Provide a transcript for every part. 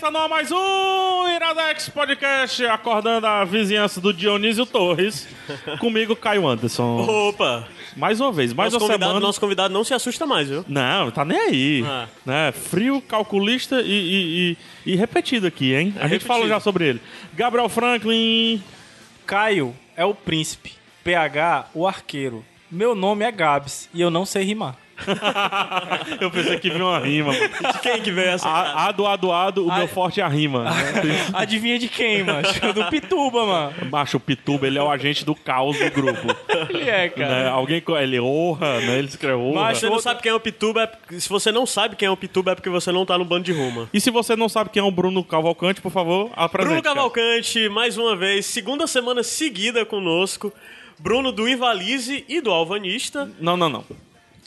Está no ar mais um Iradex Podcast, acordando a vizinhança do Dionísio Torres. Comigo, Caio Anderson. Opa! Mais uma vez, mais nosso, uma convidado, semana. nosso convidado não se assusta mais, viu? Não, tá nem aí. Ah. Né? Frio, calculista e, e- e- e repetido aqui, hein? A gente repetido. fala já sobre ele. Gabriel Franklin. Caio é o príncipe, PH o arqueiro. Meu nome é Gabs e eu não sei rimar. Eu pensei que viu uma rima. mano. Quem que veio essa? A- Ado, ado, ado, o meu forte é a rima. Adivinha de quem, macho? Do Pituba, mano. Macho, o Pituba, ele é o agente do caos do grupo. Ele é, né? cara. Alguém, co- ele honra, né? Ele escreve honra. Mas você não sabe quem é o Pituba, é se você não sabe quem é o Pituba é porque você não tá no bando de Ruma. E se você não sabe quem é o Bruno Cavalcante, por favor, apresente. Bruno cara. Cavalcante, mais uma vez, segunda semana seguida conosco. Bruno do Ivalize e do Alvanista. Não, não, não.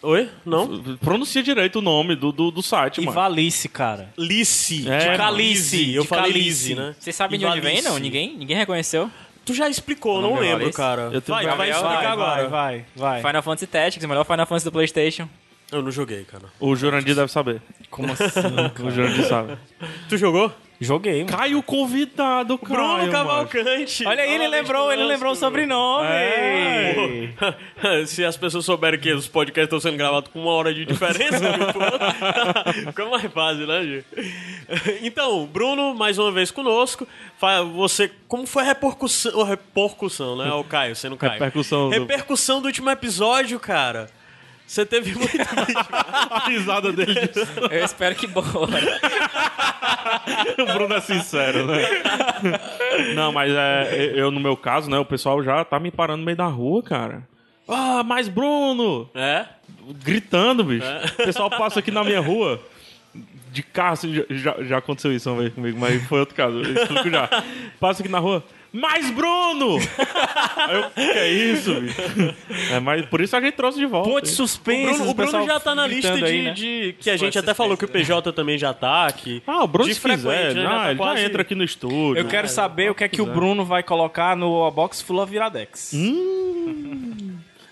Oi? Não? Pronuncia direito o nome do, do, do site, E mano. Valice, cara. Lice. É, de mano. Calice. Eu de falei Calice. Lize, né? Vocês sabem de onde vem, Ivalice. não? Ninguém? Ninguém reconheceu? Tu já explicou, não é lembro, Ivalice? cara. Eu tenho Vai, vai Vai, explicar Vai, agora. vai, vai, vai. Final Fantasy Tactics, o melhor Final Fantasy do Playstation. Eu não joguei, cara. O Jurandir deve saber. Como assim? O Jurandir sabe. Tu jogou? Joguei, mano. Caio convidado, Caio. Bruno. Cavalcante. Olha aí, ele lembrou, ele lembrou o sobrenome. É. Se as pessoas souberem que os podcasts estão sendo gravados com uma hora de diferença, tipo, fica mais fácil, né, Gil? Então, Bruno, mais uma vez conosco. Fa- Você, como foi a repercussão, a repercussão, né? O Caio, sendo Caio. Repercussão do- Repercussão do último episódio, cara. Você teve muito A risada dele disso. Eu espero que boa. O Bruno é sincero, né? Não, mas é, eu, no meu caso, né? O pessoal já tá me parando no meio da rua, cara. Ah, mais Bruno! É? Gritando, bicho. O pessoal passa aqui na minha rua. De carro, assim, já- já, já aconteceu isso uma vez comigo, mas foi outro caso. Eu explico já. Passa aqui na rua. Mais Bruno! Aí eu, que é isso, bicho? É, mas por isso a gente trouxe de volta. Ponte O suspensa. Bruno, o Bruno já tá na lista de, aí, né? de- que a gente até falou que o PJ também já tá aqui. Ah, o Bruno de se né? ah, Já tá ele já quase- entra aqui no estúdio. Eu quero saber o que é que o Bruno vai colocar no box Full of Viradex.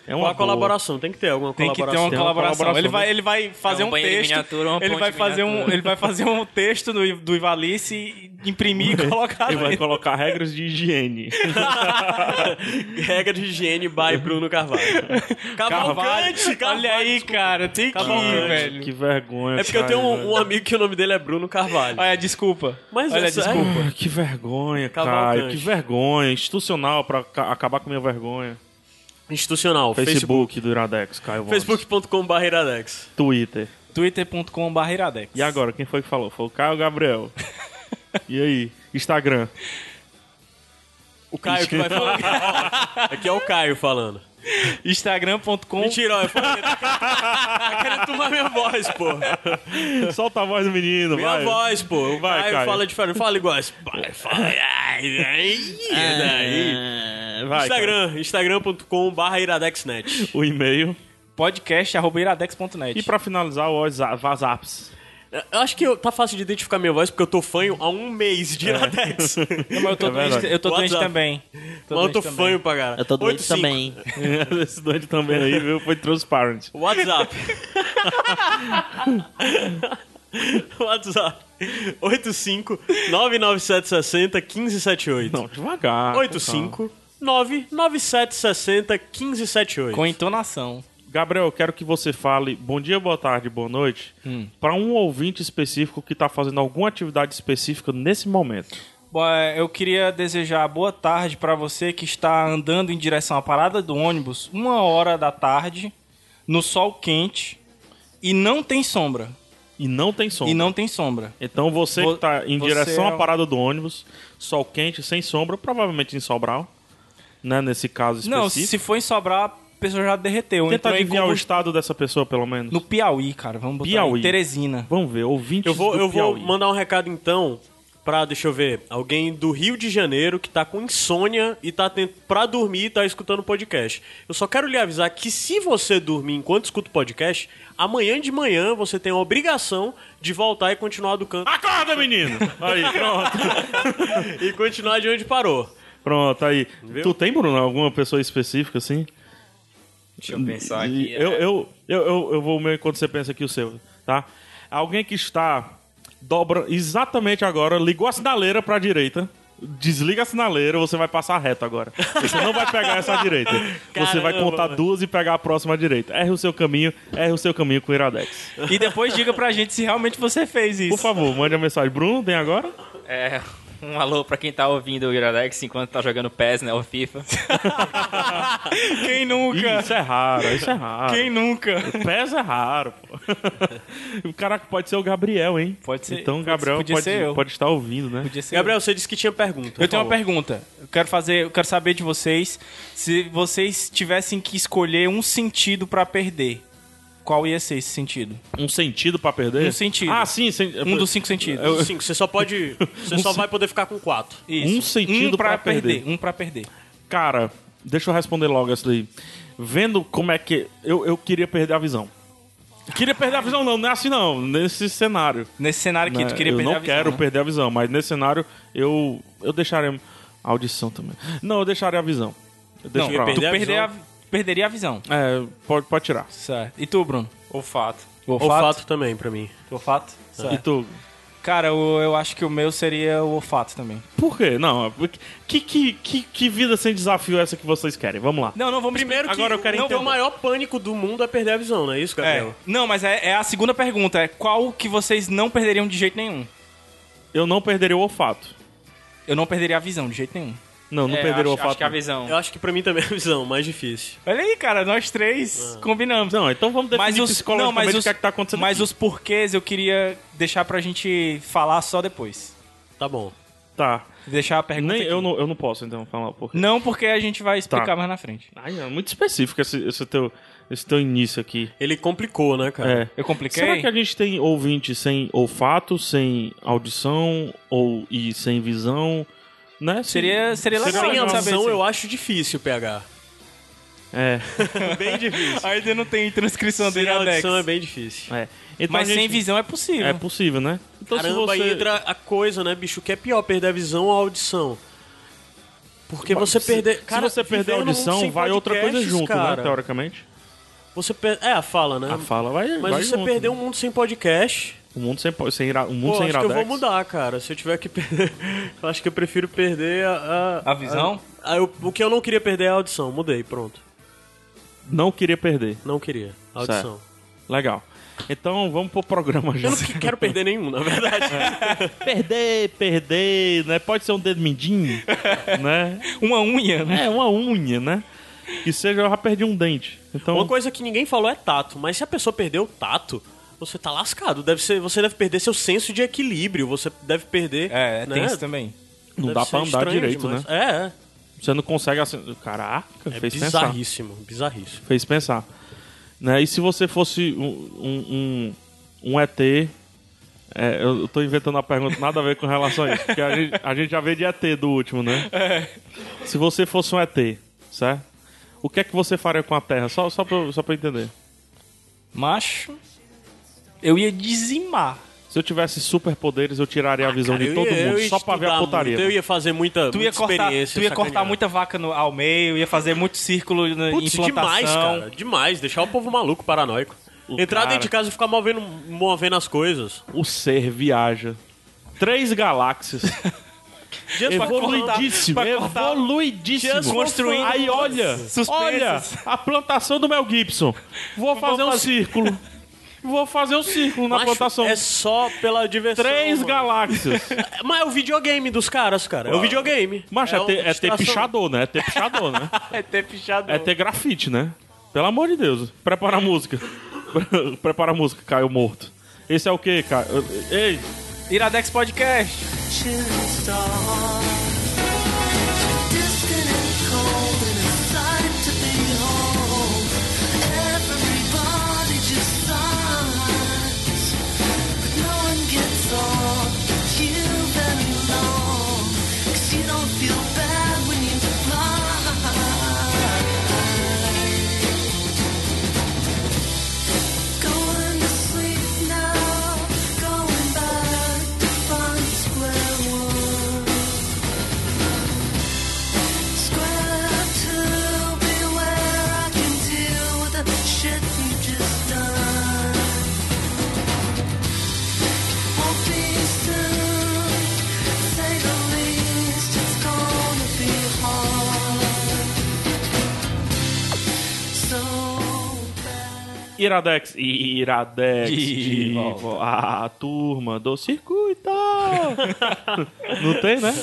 É Uma colaboração, tem que ter alguma Tem que ter colaboração. uma Tem uma colaboração. colaboração, Ele vai, né? ele vai fazer É um um, texto. miniatura, uma ele vai fazer um, ele vai fazer um texto do, do Ivalice, imprimir e colocar Ele vai colocar regras de higiene. Regra de higiene by Bruno Carvalho. Cavalcante, Carvalho. Olha aí, cara, tem que ir, Cavalcante. velho. que vergonha. É porque eu cara, tenho um, um amigo que o nome dele é Bruno Carvalho. Olha, desculpa. Mas Olha, é sério? desculpa. Ah, Que vergonha, Cavalcante. Caio. Que vergonha. Institucional pra ca- acabar com a minha vergonha. Institucional. Facebook. Facebook, do Iradex, Caio Voz. Facebook.com.br Iradex. Twitter. twitter.com.br Iradex. E agora, quem foi que falou? Foi o Caio Gabriel. e aí? Instagram. O Caio que vai falar. Aqui é o Caio falando. Instagram.com. Mentira, ó, eu falei. Tá querendo, tomar minha voz, pô. Solta a voz do menino, Minha vai. voz, pô. O Vai, Caio Caio. fala diferente. Fala igual. Vai, fala. Ai. É, vai, Instagram, instagram.com.br iradexnet. O e-mail. podcast.iradex.net. E pra finalizar, o WhatsApp. Eu acho que eu- tá fácil de identificar minha voz porque eu tô fanho há um mês de Iradex. Não, mas eu tô É doente, eu tô doente também. Tô Mas eu tô doente também. fanho pra caralho. Eu tô doente 85. também. Esse doente também aí, viu? Foi transparent. WhatsApp. WhatsApp. 85 99760 1578. Não, devagar. 85 99760 1578. Com entonação. Gabriel, eu quero que você fale bom dia, boa tarde, boa noite Hum. para um ouvinte específico que está fazendo alguma atividade específica nesse momento. Bom, é, eu queria desejar boa tarde pra você que está andando em direção à parada do ônibus, uma hora da tarde, no sol quente, e não tem sombra. E não tem sombra. E não tem sombra. Então você Vo- que está em direção é à parada do ônibus, sol quente, sem sombra, provavelmente em Sobral, né? Nesse caso específico. Não, se for em Sobrar, a pessoa já derreteu. Tenta Entrou adivinhar o estado dessa pessoa, pelo menos. No Piauí, cara. Vamos botar Piauí. em Teresina. Vamos ver, ouvintes Eu vou, do eu vou Piauí. mandar um recado então pra, deixa eu ver, alguém do Rio de Janeiro que tá com insônia e tá tent... pra dormir e tá escutando podcast. Eu só quero lhe avisar que se você dormir enquanto escuta o podcast, amanhã de manhã você tem a obrigação de voltar e continuar do canto Acorda, menino! Aí, pronto. e continuar de onde parou. Pronto, aí. Tu tem, Bruno, alguma pessoa específica assim? Deixa eu pensar aqui. Eu, é. eu, eu, eu, eu vou meio enquanto você pensa aqui o seu, tá? Alguém que está dobra exatamente agora, ligou a sinaleira pra direita. Desliga a sinaleira, você vai passar reto agora. Você não vai pegar essa direita. Você vai Caramba, contar mano. duas e pegar a próxima direita. Erre o seu caminho, erre o seu caminho com o Iradex. E depois diga pra gente se realmente você fez isso. Por favor, mande a mensagem. Bruno, tem agora? É, um alô pra quem tá ouvindo o Iradex enquanto tá jogando PES, né? O FIFA. Quem Ih, nunca? isso é raro, isso é raro. Quem nunca? Pés é raro, pô. O cara pode ser o Gabriel, hein? Pode ser- Então o pode- Gabriel podia pode, ser eu. pode estar ouvindo, né? Podia ser Gabriel, você disse que tinha pergunta. Eu tenho uma pergunta. Eu quero fazer, eu quero saber de vocês se vocês tivessem que escolher um sentido pra perder. Qual ia ser esse sentido? Um sentido pra perder? Um sentido. Ah, sim. sen- Um dos cinco sentidos. Eu- Sim, você só pode. Você só vai poder ficar com quatro. Isso. um sentido um pra, pra perder. perder. Um pra perder. Cara, deixa eu responder logo essa daí. Vendo como é que... Eu, eu queria perder a visão. Queria perder a visão não, não é assim não. Nesse cenário. Nesse cenário aqui, né? tu queria eu perder não a visão, quero né? perder a visão, mas nesse cenário eu, eu deixaria... A audição também. Não, eu deixaria a visão. Eu Não, pra lá. tu perder a perder visão. Perderia a visão. É, pode, pode tirar. Certo. E tu, Bruno? Olfato. O Olfato também, pra mim. Olfato? E Certo. tu? Cara, eu, eu acho que o meu seria o olfato também. Por quê? Não, que, que, que, que vida sem desafio é essa que vocês querem? Vamos lá. Não, não, vamos Primeiro que Agora eu quero não, entender. o maior pânico do mundo é perder a visão, não é isso, É, Gabriel? não, mas é, é a segunda pergunta. É qual que vocês não perderiam de jeito nenhum? Eu não perderia o olfato. Eu não perderia a visão de jeito nenhum. Não, não É, perderia o acho, olfato. acho que a visão. Eu acho que pra mim também é a visão, mais difícil. Olha aí, cara, nós três combinamos. Não, então vamos definir mas os, não, mas o os, que é que tá acontecendo mas aqui. os porquês eu queria deixar pra gente falar só depois. Tá bom. Tá. Deixar a pergunta Nem, aqui. eu, não, eu não posso, então, falar por. Não, porque a gente vai explicar Tá. mais na frente. Ai, é muito específico esse, esse, teu, esse teu início aqui. Ele complicou, né, cara? É. Eu compliquei? Será que a gente tem ouvinte sem olfato, sem audição ou, e sem visão? Né? Seria, seria legal Sem a gente saber audição assim. eu acho difícil pegar. É. bem difícil. Ainda não tem transcrição Sem Iradex. audição é bem difícil. é. Então Mas gente- sem visão é possível. É possível, né? Então Caramba, se você... entra a coisa, né, bicho? O que é pior, perder a visão ou a audição? Porque você Se- perder... Cara, se você perder a audição, vai outra coisa junto, cara. né? Teoricamente. Você per... É, a fala, né? A fala vai, Mas vai você junto, perder né? um mundo sem podcast... O mundo sem, sem, ira... o mundo Pô, sem acho que eu vou iradex. mudar, cara. Se eu tiver que perder... eu acho que eu prefiro perder a... A visão? a- eu- O que eu não queria perder é a audição. Mudei, pronto. Não queria perder. Não queria. A audição. Legal. Então vamos pro programa já. Eu não que- quero perder nenhum, na verdade. perder, perder, né? Pode ser um dedo mindinho, né? Uma unha, né? É, uma unha, né? Que seja, eu já perdi um dente. Então, Uma coisa que ninguém falou é tato, mas se a pessoa perdeu o tato, você tá lascado. Deve ser, você deve perder seu senso de equilíbrio, você deve perder. É, né? tem isso também. não Deve dá pra andar direito, demais. né? É, é. Você não consegue assim. Caraca, É fez pensar. bizarríssimo, bizarríssimo. Fez pensar. Né? E se você fosse um, um, um, um ET. é, eu tô inventando uma pergunta nada a ver com relação a isso. Porque a gente, a gente já veio de ET do último, né? Se você fosse um ET, certo? O que é que você faria com a Terra? Só, só, pra, só pra eu entender. Macho, eu ia dizimar. Se eu tivesse superpoderes, eu tiraria a visão Cara, de todo ia- mundo ia só pra ver a putaria. muito, eu ia fazer muita, Tu ia muita cortar, experiência. tu ia cortar sacanear. muita vaca no- ao meio, ia fazer muito círculo na Putz, implantação. demais, cara. Demais. Deixar o povo maluco, paranoico. O Entrar cara- dentro de casa e ficar movendo, movendo as coisas. O ser viaja. Três galáxias. Pra Evoluidíssimo. pra cortar- Evoluidíssimo. Construindo Aí olha, suspensas. olha a plantação do Mel Gibson. Vou fazer um círculo. Vou fazer um círculo na Macho, plantação. É só pela diversão. Três mano. galáxias. Mas é o videogame dos caras, cara. É o videogame. Macho, é, uma ter, é ter pichador, né? É ter pichador, né? É ter pichado. É ter grafite, né? Pelo amor de Deus. Prepara a música. Prepara a música, Caio Morto. Esse é o quê, Caio? Ei, Iradex Podcast. Iradex, Iradex, De volta. vo- a turma do circuito. Não tem, né?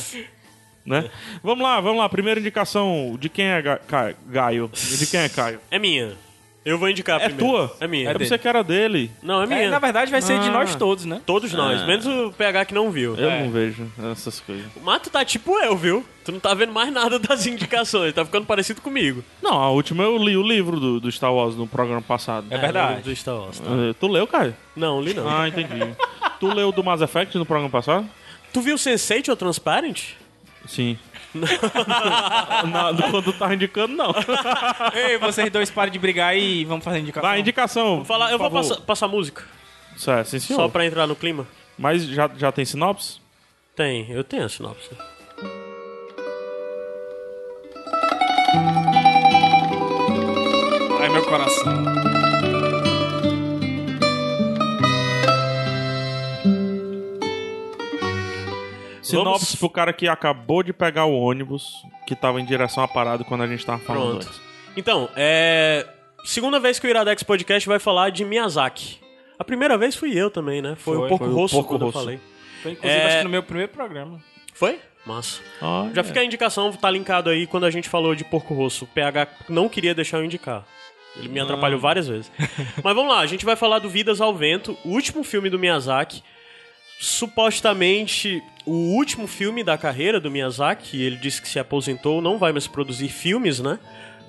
né? Vamos lá, vamos lá. Primeira indicação de quem é Ga- Ca- Gaio? De quem é Caio? É minha. Eu vou indicar É primeiro. tua? É minha. É dele. você que era dele. Não, é minha. É, na verdade, vai ser de Ah. nós todos, né? Todos nós, menos o PH que não viu. Eu É. não vejo essas coisas. Mas tu tá tipo eu, viu? Tu não tá vendo mais nada das indicações, tá ficando parecido comigo. Não, a última eu li o livro do, do Star Wars no programa passado. É verdade. Do Star Wars, tá? Eh, Tu leu, Caio? Não, li não. Ah, entendi. tu leu do Mass Effect no programa passado? Tu viu Sense8 ou Transparent? Sim. Na- quando tu tava indicando, não. Ei, vocês dois parem de brigar e vamos fazer indicação. Vai, indicação. Vou falar, eu vou favor. passar, passar música, Certo, sim, senhor. só pra entrar no clima. Mas já, já tem sinopse? Tem, eu tenho a sinopse. Ai, meu coração. Sinopse Vamos- pro cara que acabou de pegar o ônibus que tava em direção à parada quando a gente tava falando Pronto. antes. Então, é. Segunda vez que o Iradex Podcast vai falar de Miyazaki. A primeira vez fui eu também, né? Foi, Foi, um pouco rosto Porco quando Rosso. eu falei. Foi, inclusive, É- acho que no meu primeiro programa. Foi? Massa. Já é. fica a indicação, tá linkado aí quando a gente falou de Porco Rosso. O PH não queria deixar eu indicar. Ele me atrapalhou várias vezes. Mas vamos lá, a gente vai falar do Vidas ao Vento, o último filme do Miyazaki. Supostamente o último filme da carreira do Miyazaki. Ele disse que se aposentou, não vai mais produzir filmes, né?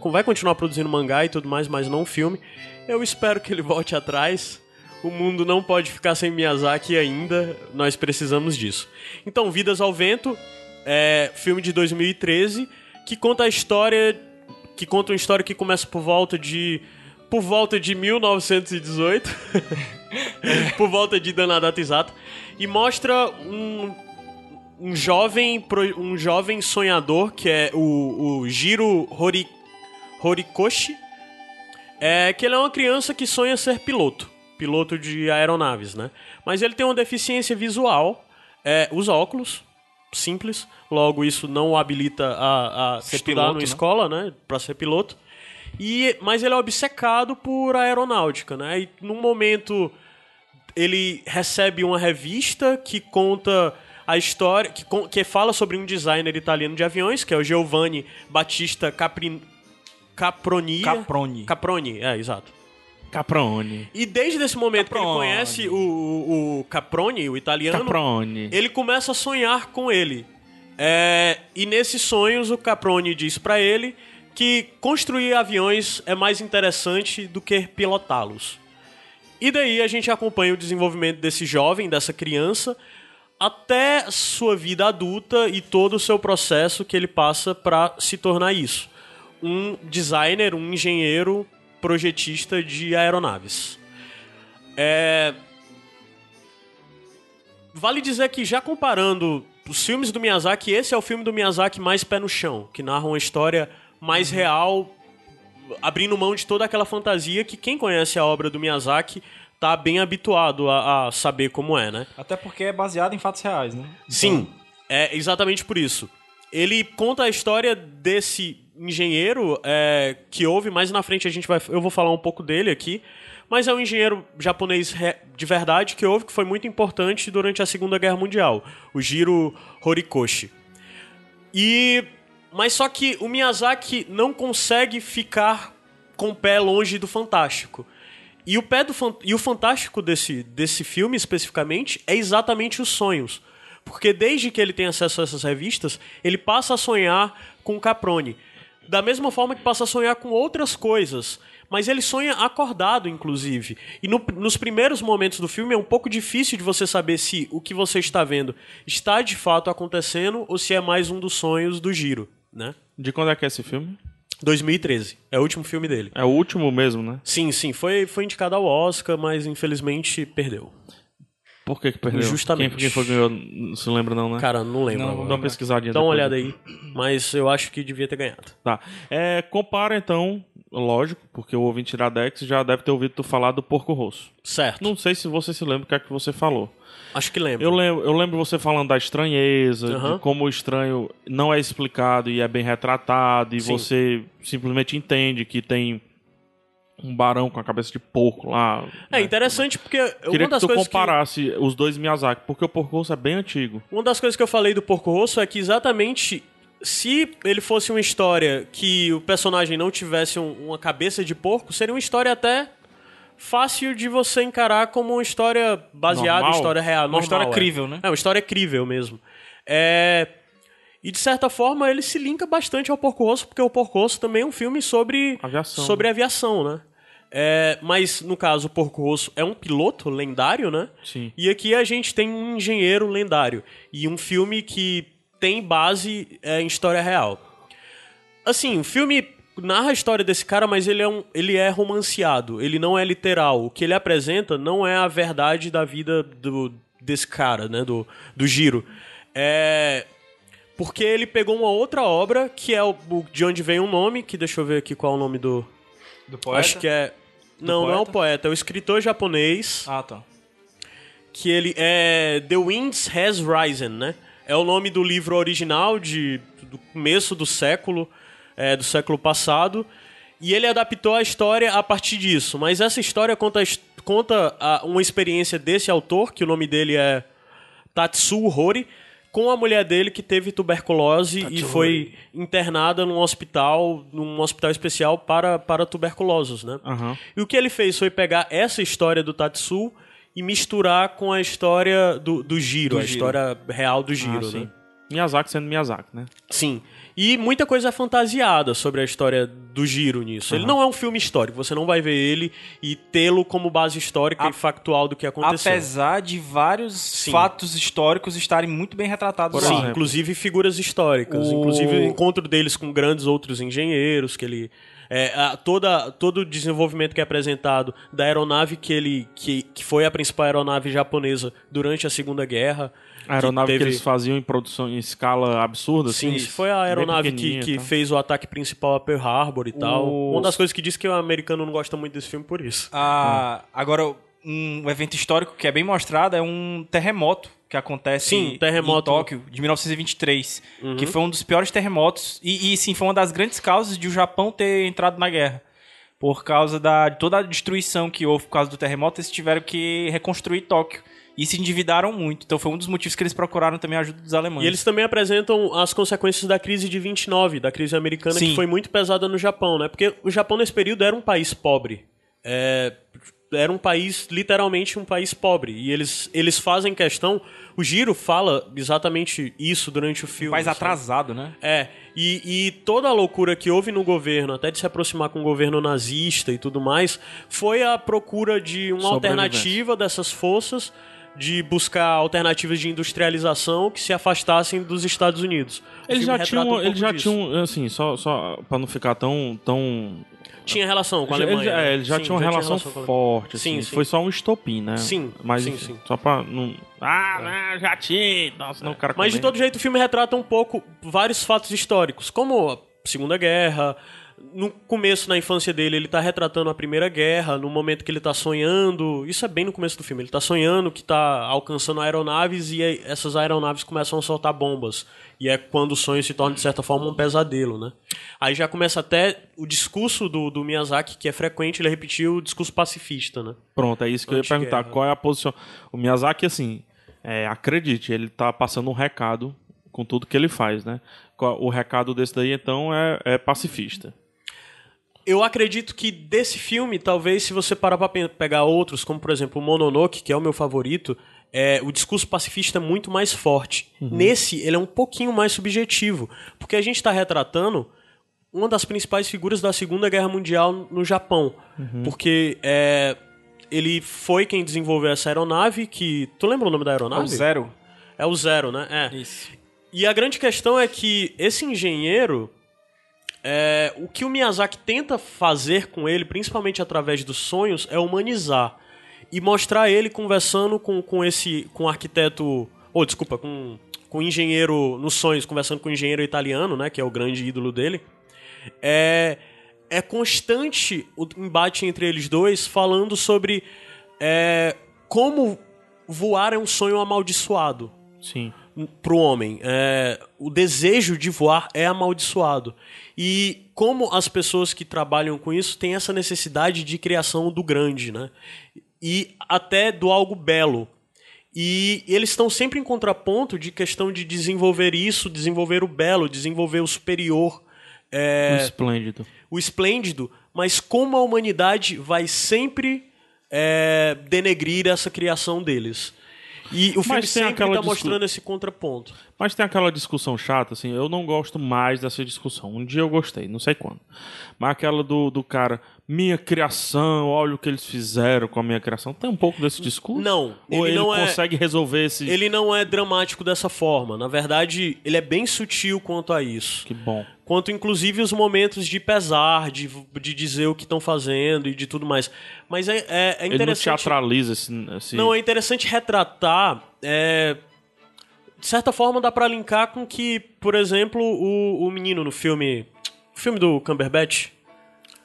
Vai continuar produzindo mangá e tudo mais, mas não filme. Eu espero que ele volte atrás. O mundo não pode ficar sem Miyazaki ainda. Nós precisamos disso. Então, Vidas ao Vento é filme de 2013 que conta a história que conta uma história que começa por volta de por volta de 1918 por volta de dana data exata e mostra um um jovem um jovem sonhador que é o, o Jiro Hori, Horikoshi é que ele é uma criança que sonha ser piloto, piloto de aeronaves, né? Mas ele tem uma deficiência visual, é, usa óculos, simples, logo isso não o habilita a, a Ser estudar piloto, numa né? escola, né? Pra ser piloto. E, mas ele é obcecado por aeronáutica, né? E num momento ele recebe uma revista que conta a história, que, que fala sobre um designer italiano de aviões, que é o Giovanni Battista Capri, Caproni. Caproni. Caproni, é, exato. Caprone. E desde esse momento que ele Caproni. conhece o, o, o Caproni, o italiano, Caprone. ele começa a sonhar com ele. É, e nesses sonhos o Caproni diz pra ele que construir aviões é mais interessante do que pilotá-los. E daí a gente acompanha o desenvolvimento desse jovem, dessa criança, até sua vida adulta e todo o seu processo que ele passa para se tornar isso. Um designer, um engenheiro, projetista de aeronaves. É... Vale dizer que já comparando os filmes do Miyazaki, esse é o filme do Miyazaki mais pé no chão, que narra uma história mais real, abrindo mão de toda aquela fantasia que quem conhece a obra do Miyazaki tá bem habituado a, a saber como é, né? Até porque é baseado em fatos reais, né? Sim, é exatamente por isso. Ele conta a história desse engenheiro é, que houve, mais na frente a gente vai, eu vou falar um pouco dele aqui, mas é um engenheiro japonês de verdade que houve, que foi muito importante durante a Segunda Guerra Mundial, o Jiro Horikoshi. E mas só que o Miyazaki não consegue ficar com o pé longe do fantástico. E o pé do e o fantástico desse desse filme especificamente é exatamente os sonhos. Porque desde que ele tem acesso a essas revistas, ele passa a sonhar com o Caproni. Da mesma forma que passa a sonhar com outras coisas. Mas ele sonha acordado, inclusive. E no- nos primeiros momentos do filme é um pouco difícil de você saber se o que você está vendo está de fato acontecendo ou se é mais um dos sonhos do Giro, né? De quando é que é esse filme? 2013. É o último filme dele. É o último mesmo, né? Sim, sim. Foi, foi indicado ao Oscar, mas infelizmente perdeu. Por que que perdeu? Injustamente. Quem, quem foi que ganhou? Não se lembra não, né? Cara, não lembro Não, agora. Dá uma pesquisadinha. Dá uma olhada aí. Mas eu acho que devia ter ganhado. Tá. É, compara então lógico, porque o ouvinte Iradex já deve ter ouvido tu falar do Porco Rosso. Certo. Não sei se você se lembra o que é que você falou. Acho que lembro. Eu lembro, eu lembro você falando da estranheza, Aham. de como o estranho não é explicado e é bem retratado, e Sim. você simplesmente entende que tem um barão com a cabeça de porco lá. É né? interessante porque Queria uma das que tu coisas que... comparasse os dois Miyazaki, porque o Porco Rosso é bem antigo. Uma das coisas que eu falei do Porco Rosso é que exatamente se ele fosse uma história que o personagem não tivesse um- uma cabeça de porco, seria uma história até fácil de você encarar como uma história baseada Normal? em história real. Uma normal, história é. crível, né? É, uma história crível mesmo. É... E de certa forma ele se linka bastante ao Porco Rosso, porque o Porco Rosso também é um filme sobre Aviação, sobre aviação, né? É, mas no caso o Porco Rosso é um piloto lendário, né? Sim. E aqui a gente tem um engenheiro lendário e um filme que tem base é, em história real. Assim, o filme narra a história desse cara, mas ele é, um, ele é romanceado, ele não é literal. O que ele apresenta não é a verdade da vida do, desse cara, né? Do, do Giro. É. Porque ele pegou uma outra obra, que é o, de onde vem o nome, que deixa eu ver aqui qual é o nome do. Do poeta? Acho que é. Não, não é o poeta? poeta, é o escritor japonês Ah, tá. que ele é The Winds Has Risen, né? É o nome do livro original de, do começo do século, é, do século passado, e ele adaptou a história a partir disso. Mas essa história conta, conta a- uma experiência desse autor, que o nome dele é Tatsuo Hori, com a mulher dele que teve tuberculose e foi internada num hospital, num hospital especial para, para tuberculosos, né? Aham. E o que ele fez foi pegar essa história do Tatsu e misturar com a história do, do Giro, Do a Giro. história real do Giro, Ah, sim. né? Miyazaki sendo Miyazaki, né? Sim. E muita coisa fantasiada sobre a história do Giro nisso. Ele não é um filme histórico, você não vai ver ele e tê-lo como base histórica A- e factual do que aconteceu. Apesar de vários Sim. fatos históricos estarem muito bem retratados lá. Sim, exemplo. inclusive figuras históricas. O- Inclusive o encontro deles com grandes outros engenheiros, que ele. É, a- toda, todo o desenvolvimento que é apresentado da aeronave que ele. Que, que foi a principal aeronave japonesa durante a Segunda Guerra. A aeronave que, teve- eles faziam em produção em escala absurda, Sim, assim. foi a aeronave que, que fez o ataque principal a Pearl Harbor e tal. O- Uma das coisas que diz que o americano não gosta muito desse filme por isso. Ah, agora, um evento histórico que é bem mostrado é um terremoto que acontece Sim, terremoto. em Tóquio, de 1923, que foi um dos piores terremotos e, e, sim, foi uma das grandes causas de o Japão ter entrado na guerra. Por causa da, de toda a destruição que houve por causa do terremoto, eles tiveram que reconstruir Tóquio. E se endividaram muito. Então foi um dos motivos que eles procuraram também a ajuda dos alemães. E eles também apresentam as consequências da crise de 29, da crise americana, Sim. que foi muito pesada no Japão, né? Porque o Japão, nesse período, era um país pobre. É, era um país, literalmente, um país pobre. E eles, eles fazem questão. O Giro fala exatamente isso durante o filme. um país sabe? atrasado, né? É, e, e toda a loucura que houve no governo, até de se aproximar com o governo nazista e tudo mais, foi a procura de uma alternativa dessas forças de buscar alternativas de industrialização que se afastassem dos Estados Unidos. Eles já tinham, um eles já disso. tinham, assim, só, só pra não ficar tão, tão Tinha relação com a Alemanha. é, né? eles já Sim, tinham uma relação, com a Alemanha. forte, assim. Sim, sim. Foi só um estopim, né? Sim, Mas, sim, sim. só pra não... Ah, não, já tinha... Nossa, não, o cara Mas de comenta. todo jeito o filme retrata um pouco vários fatos históricos, como a Segunda Guerra. No começo, na infância dele, ele tá retratando a Primeira Guerra, no momento que ele tá sonhando. Isso é bem no começo do filme. Ele tá sonhando que tá alcançando aeronaves e essas aeronaves começam a soltar bombas. E é quando o sonho se torna, de certa forma, um pesadelo, né? Aí já começa até o discurso do, do Miyazaki, que é frequente ele repetir o discurso pacifista, né? Pronto, é isso que eu ia perguntar. Qual é a posição... O Miyazaki, assim, é, acredite, ele tá passando um recado com tudo que ele faz, né? O recado desse daí, então, é, é pacifista. Eu acredito que desse filme, talvez, se você parar pra pe- pegar outros, como por exemplo o Mononoke, que é o meu favorito, é, o discurso pacifista é muito mais forte. Nesse, ele é um pouquinho mais subjetivo, porque a gente está retratando uma das principais figuras da Segunda Guerra Mundial no Japão, porque é, ele foi quem desenvolveu essa aeronave que... Tu lembra o nome da É aeronave? o Zero. É o Zero, né? É. Isso. E a grande questão é que esse engenheiro, é, o que o Miyazaki tenta fazer com ele, principalmente através dos sonhos, é humanizar e mostrar ele conversando com, com esse com arquiteto, ou desculpa, com com engenheiro nos sonhos, conversando com o engenheiro italiano, né, que é o grande ídolo dele. É é constante o embate entre eles dois falando sobre é, como voar é um sonho amaldiçoado Sim. Pro homem. É, o desejo de voar é amaldiçoado. E como as pessoas que trabalham com isso têm essa necessidade de criação do grande, né? E até do algo belo. E eles estão sempre em contraponto de questão de desenvolver isso, desenvolver o belo, desenvolver o superior, é, Esplêndido. o esplêndido, mas como a humanidade vai sempre é, denegrir essa criação deles. E o filme sempre está discu- mostrando esse contraponto. Mas tem aquela discussão chata, assim, eu não gosto mais dessa discussão. Um dia eu gostei, não sei quando. Mas aquela do, do cara, minha criação, olha o que eles fizeram com a minha criação. Tem um pouco desse discurso? Não, Ou ele ele, não é- consegue resolver esse... Ele não é dramático dessa forma. Na verdade, ele é bem sutil quanto a isso. Que bom. Quanto inclusive os momentos de pesar, de, de dizer o que estão fazendo e de tudo mais. Mas é, é, é Ele não interessante. teatraliza esse... esse... Não, é interessante retratar. é, de certa forma, dá pra linkar com que, por exemplo, o, o menino no filme. O filme do Cumberbatch.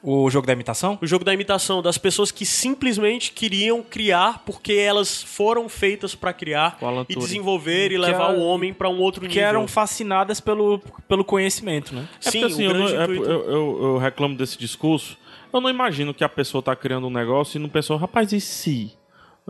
O jogo da imitação? O jogo da imitação, das pessoas que simplesmente queriam criar porque elas foram feitas pra criar e desenvolver e Que levar era- o homem pra um outro Que nível. eram fascinadas pelo, pelo conhecimento, né? É Sim, porque, assim, o eu, não- é- eu- eu- eu reclamo desse discurso. Eu não imagino que a pessoa tá criando um negócio e não pensou, rapaz, e se?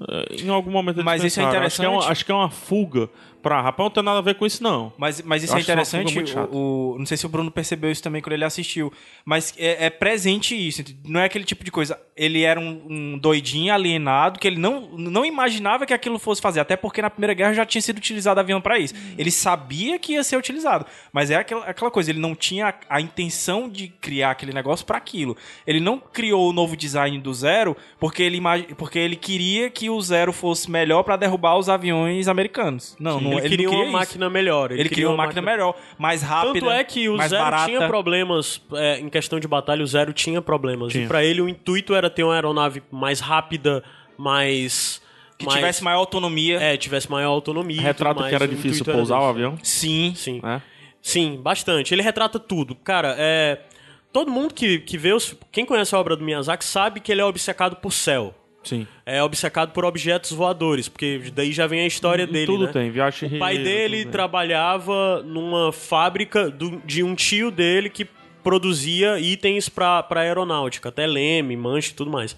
Eh, Em algum momento eles Mas isso é pensaram. Acho que é, uma, interessante. acho que é uma fuga pra. Rapaz, não tem nada a ver com isso, não. Mas, mas isso Eu é isso interessante. O, o- não sei se o Bruno percebeu isso também quando ele assistiu. Mas é, é presente isso. Não é aquele tipo de coisa. Ele era um, um doidinho alienado que ele não, não imaginava que aquilo fosse fazer. Até porque na Primeira Guerra já tinha sido utilizado avião para isso. Ele sabia que ia ser utilizado. Mas é aquela, aquela coisa. Ele não tinha a, a intenção de criar aquele negócio para aquilo. Ele não criou o novo design do Zero porque ele, porque ele queria que o Zero fosse melhor para derrubar os aviões americanos. Não, não ele, ele queria uma queria máquina melhor. Ele, queria uma máquina, melhor, mais rápida. Tanto é que o Zero barata. tinha problemas é, em questão de batalha, o Zero tinha problemas. Tinha. E pra ele o intuito era ter uma aeronave mais rápida, mais. que mais- tivesse maior autonomia. É, tivesse maior autonomia. Retrata mais, que era difícil intuito era pousar o avião. Sim. Sim. né? Sim, bastante. Ele retrata tudo. Cara, é. Todo mundo que, que vê os. Quem conhece a obra do Miyazaki sabe que ele é obcecado por céu. Sim. É obcecado por objetos voadores, porque daí já vem a história dele. tudo né? tem, viagem O pai dele trabalhava numa fábrica do- de um tio dele que produzia itens pra pra aeronáutica, até leme, manche e tudo mais.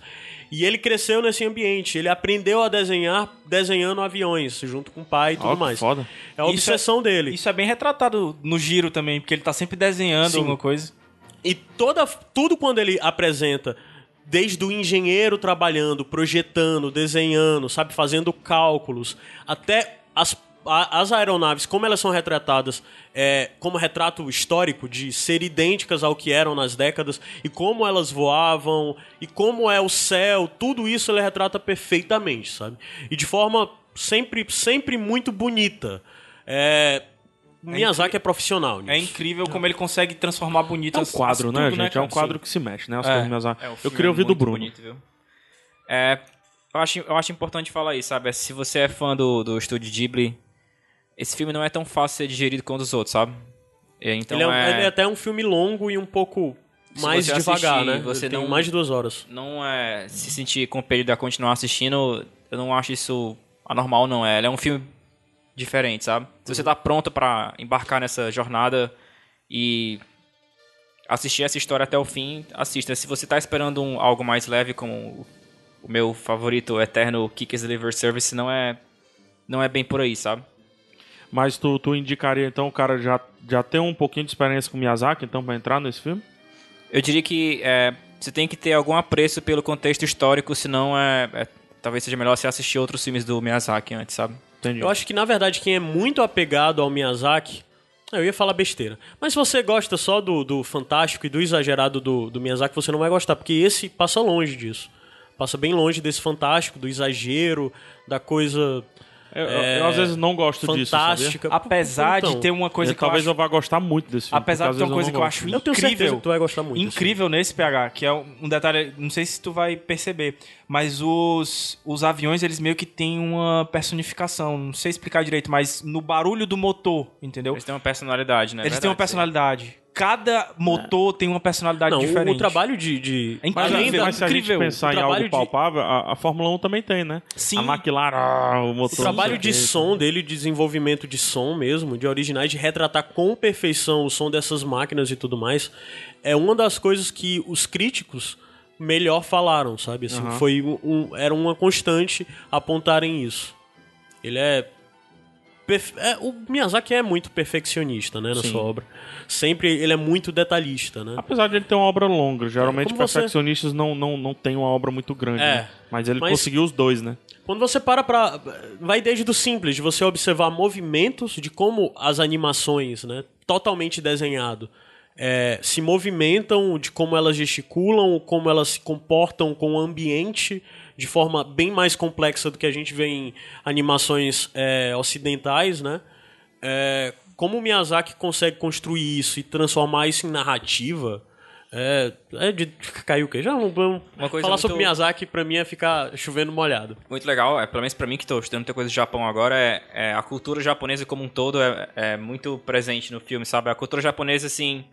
E ele cresceu nesse ambiente. Ele aprendeu a desenhar desenhando aviões, junto com o pai e tudo que mais. foda. É a obsessão dele. Isso é bem retratado no giro também, porque ele tá sempre desenhando Sim. alguma coisa. E toda, tudo quando ele apresenta, desde o engenheiro trabalhando, projetando, desenhando, sabe, fazendo cálculos, até as, a- as aeronaves, como elas são retratadas é, como retrato histórico de ser idênticas ao que eram nas décadas, e como elas voavam, e como é o céu, tudo isso ele retrata perfeitamente, sabe? E de forma sempre, sempre muito bonita. É, Miyazaki é profissional nisso. É incrível como ele consegue transformar bonito É um as- quadro, as né, tudo, gente? é um cara? quadro Sim. que se mexe, né? As É. coisas minhas- É, o Eu filme queria é ouvir do muito Bruno. bonito, viu? É, eu, acho, eu acho importante falar isso, sabe? Se você é fã do, do estúdio Ghibli, esse filme não é tão fácil de ser digerido quanto os outros, sabe? É, Então ele, é, um- é, ele é até um filme longo e um pouco Se mais você devagar, assistir, né? você Ele tem não- mais de duas horas. não é se sentir compelido a continuar assistindo, eu não acho isso anormal, não é. Ele é um filme diferente, sabe? Se você tá pronto pra embarcar nessa jornada e assistir essa história até o fim, assista. Se você tá esperando um, algo mais leve, como o, meu favorito eterno Kick's Delivery Service, não é, não é bem por aí, sabe? Mas tu, tu indicaria, então, o cara já, já tem um pouquinho de experiência com Miyazaki, então, pra entrar nesse filme? Eu diria que é, você tem que ter algum apreço pelo contexto histórico, senão é, é- talvez seja melhor você assistir outros filmes do Miyazaki antes, sabe? Entendi. Eu acho que, na verdade, quem é muito apegado ao Miyazaki. Eu ia falar besteira. Mas se você gosta só do, do fantástico e do exagerado do, do Miyazaki, você não vai gostar, porque esse passa longe disso. Passa bem longe desse fantástico, do exagero, da coisa Eu, eu- eu, às vezes não gosto disso, sabia? fantástica. Apesar Então, de ter uma coisa E que eu talvez acho... eu vá gostar muito desse filme. Apesar de ter uma coisa que eu acho Eu tenho certeza incrível, que tu vai gostar muito. incrível nesse PH, que é um detalhe, não sei se tu vai perceber, mas os, os aviões, eles meio que têm uma personificação, não sei explicar direito, mas no barulho do motor, entendeu? Eles têm uma personalidade, né? Eles têm uma Verdade, sim. Cada motor tem uma personalidade Não, o- diferente. o trabalho de. de É Mas, incrível, mas se a gente incrível. pensar O em algo trabalho de- palpável, a, a Fórmula 1 também tem, né? Sim. A McLaren, ah, o O motor. trabalho não de o som dele, desenvolvimento de som mesmo, de originais, de retratar com perfeição o som dessas máquinas e tudo mais, é uma das coisas que os críticos melhor falaram, sabe? Assim, foi um- um- era uma constante apontarem isso. Ele é, perfe- é, o Miyazaki é muito perfeccionista, né, na Sim. sua obra. Sempre ele é muito detalhista, né? Apesar de ele ter uma obra longa, geralmente Como você- perfeccionistas não, não, não têm uma obra muito grande. É, né? Mas ele mas- conseguiu os dois, né? Quando você para pra. Vai desde o simples, de você observar movimentos, de como as animações, né, totalmente desenhado, é, se movimentam, de como elas gesticulam, como elas se comportam com o ambiente de forma bem mais complexa do que a gente vê em animações é, ocidentais, né? É, como o Miyazaki consegue construir isso e transformar isso em narrativa. É, é de caiu o quê? Já não vamos Uma coisa falar muito- sobre Miyazaki pra mim é ficar chovendo molhado. Muito legal, é, pelo menos pra mim que tô estudando muita coisa do Japão agora, é, é a cultura japonesa como um todo é, é muito presente no filme, sabe? A cultura japonesa, assim,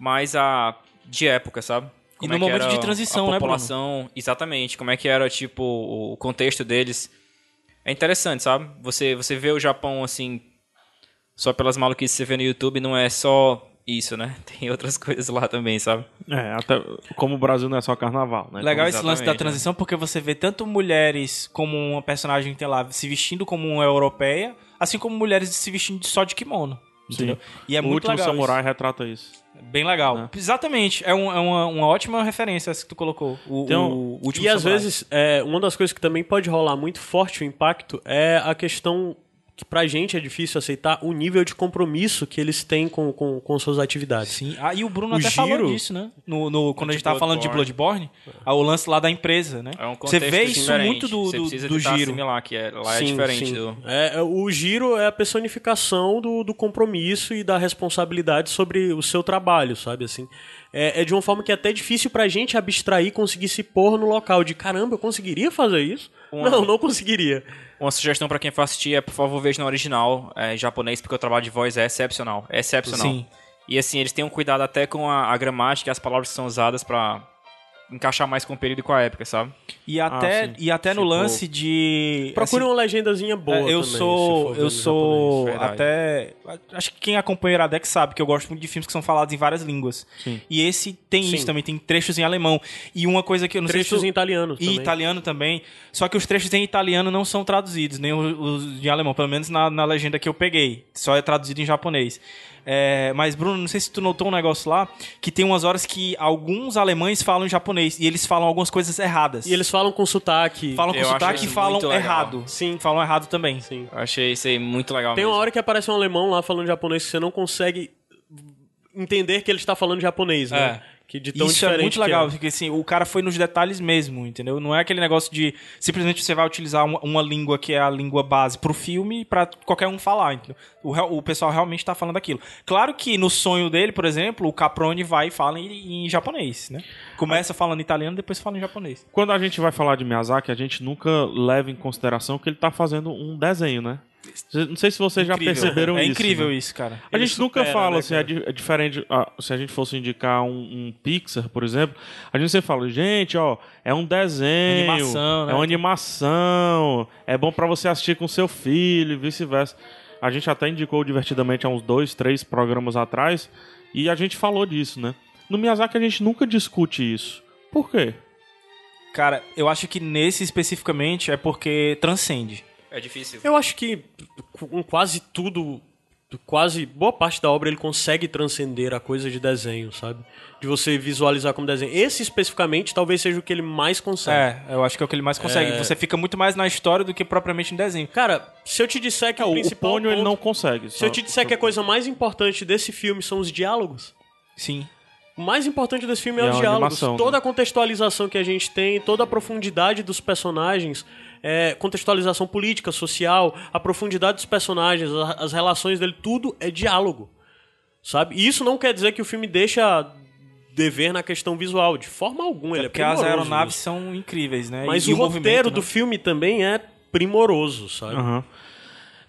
mais a de época, sabe? E no é momento de transição, a né, Bruno? população, exatamente, como é que era, tipo, o contexto deles. É interessante, sabe? Você, você vê o Japão, assim, só pelas maluquices que você vê no YouTube, não é só isso, né? Tem outras coisas lá também, sabe? É, até como o Brasil não é só carnaval, né? Legal esse lance da Exatamente, transição, porque você vê tanto mulheres como uma personagem que tem lá se vestindo como uma europeia, assim como mulheres se vestindo só de kimono. Entendeu? E é o muito último legal. samurai isso. retrata isso. Bem legal. Exatamente. É, um- é uma, uma ótima referência essa que tu colocou. O, Então, o último E às samurai. vezes, é, uma das coisas que também pode rolar muito forte o impacto é a questão que pra gente é difícil aceitar o nível de compromisso que eles têm com, com, com suas atividades. Sim. Ah, e o Bruno O até giro- falou disso, né? No, no- quando a gente tava falando de Bloodborne. Ah, o lance lá da empresa, né? É um você vê isso diferente. muito do, Você do, precisa do giro. assimilar, que é, lá é Sim, diferente sim. do... É, é, o giro é a personificação do, do compromisso e da responsabilidade sobre o seu trabalho, sabe? Assim, é, é de uma forma que é até difícil pra gente abstrair e conseguir se pôr no local de caramba, eu conseguiria fazer isso? Não, não conseguiria. Uma sugestão pra quem for assistir é, por favor, veja no original, é, em japonês, porque o trabalho de voz é excepcional. É excepcional. Sim. E assim, eles têm um cuidado até com a, a gramática e as palavras que são usadas pra encaixar mais com o período e com a época, sabe? E até, sim. e até no Tipo, lance de. Procure assim, uma legendazinha boa É, eu também, sou, eu sou japonês, até, acho que quem acompanha o Iradex sabe que eu gosto muito de filmes que são falados em várias línguas. Sim. E esse tem Sim. isso também, tem trechos em alemão. E uma coisa que eu não Trechos sei se em italiano e também. italiano também. Só que os trechos em italiano não são traduzidos, nem os, os de alemão, pelo menos na, na legenda que eu peguei. Só é traduzido em japonês. É, mas, Bruno, não sei se tu notou um negócio lá, que tem umas horas que alguns alemães falam japonês e eles falam algumas coisas erradas. E eles falam com sotaque. falam com Eu sotaque e falam errado. Sim. Falam errado também. Sim. Eu achei isso aí muito legal Tem mesmo. uma hora que aparece um alemão lá falando japonês que você não consegue entender que ele está falando japonês, né? Que de tão Isso é diferente muito que legal, porque assim, o cara foi nos detalhes mesmo, entendeu? Não é aquele negócio de simplesmente você vai utilizar uma, uma língua que é a língua base pro filme pra qualquer um falar, entendeu? O, o pessoal realmente tá falando aquilo. Claro que no sonho dele, por exemplo, o Caprone vai e fala em, em japonês, né? Começa falando italiano, depois fala em japonês. Quando a gente vai falar de Miyazaki, a gente nunca leva em consideração que ele tá fazendo um desenho, né? Não sei se vocês já Incrível. perceberam é isso. incrível né? isso, cara. A Ele gente nunca supera, fala né, assim, é, é diferente. ah, se a gente fosse indicar um, um Pixar, por exemplo, a gente sempre fala, gente, ó, é um desenho, Animação, né? é uma animação, é bom pra você assistir com seu filho, e vice-versa. A gente até indicou divertidamente há uns dois, três programas atrás, e a gente falou disso, né? No Miyazaki a gente nunca discute isso. Por quê? Cara, eu acho que nesse especificamente é porque transcende. É difícil. Eu acho que com quase tudo, quase boa parte da obra ele consegue transcender a coisa de desenho, sabe? De você visualizar como desenho. Esse especificamente talvez seja o que ele mais consegue. É, eu acho que é o que ele mais consegue. Você fica muito mais na história do que propriamente em desenho. Cara, se eu te disser que o o principal Pônio ele ponto- não consegue. Se eu te disser que a coisa mais importante desse filme são os diálogos, Sim. o mais importante desse filme é é os diálogos. animação, toda né? a contextualização que a gente tem, toda a profundidade dos personagens, é, contextualização política, social, a profundidade dos personagens, a- as relações dele, tudo é diálogo. Sabe? E isso não quer dizer que o filme deixa dever na questão visual, de forma alguma. ele é Porque as aeronaves nisso. são incríveis, né? Mas E o, movimento, roteiro né? do filme também é primoroso, sabe? Aham.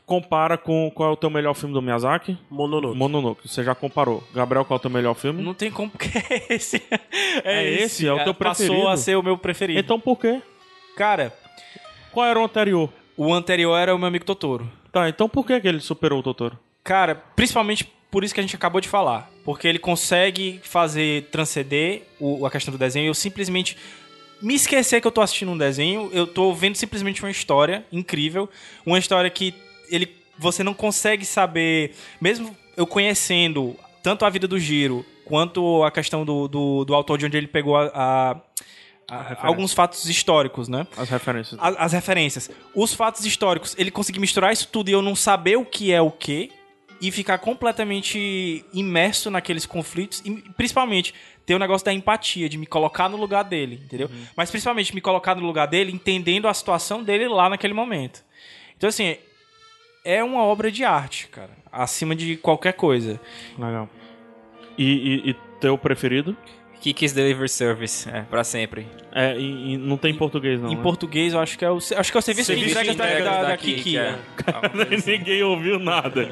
compara com qual é o teu melhor filme do Miyazaki? Mononoke. Mononoke. Você já comparou. Gabriel, qual é o teu melhor filme? Não tem como que é esse. É esse? É o teu Passou preferido? a ser o meu preferido. Então por quê? Cara, Qual era o anterior? o anterior era o meu amigo Totoro. Tá, então por que, que ele superou o Totoro? Cara, principalmente por isso que a gente acabou de falar. Porque ele consegue fazer transcender o- a questão do desenho eu simplesmente me esquecer que eu tô assistindo um desenho, eu tô vendo simplesmente uma história incrível, uma história que ele você não consegue saber, mesmo eu conhecendo tanto a vida do Giro quanto a questão do, do, do autor de onde ele pegou a- a- alguns fatos históricos, né? As referências. a- as referências. Os fatos históricos, ele conseguir misturar isso tudo e eu não saber o que é o que e ficar completamente imerso naqueles conflitos e principalmente ter o negócio da empatia, de me colocar no lugar dele, entendeu? Mas principalmente me colocar no lugar dele, entendendo a situação dele lá naquele momento. Então assim, é uma obra de arte, cara, acima de qualquer coisa. Legal. E, e, e teu preferido? Kiki's Delivery Service, é, pra sempre. É, e, e não tem em português, não. em né? português, eu acho que é o acho que é o serviço, Serviço de entrega de da, entrega da, da Daqui, Kiki. que é. né? Ninguém ouviu nada.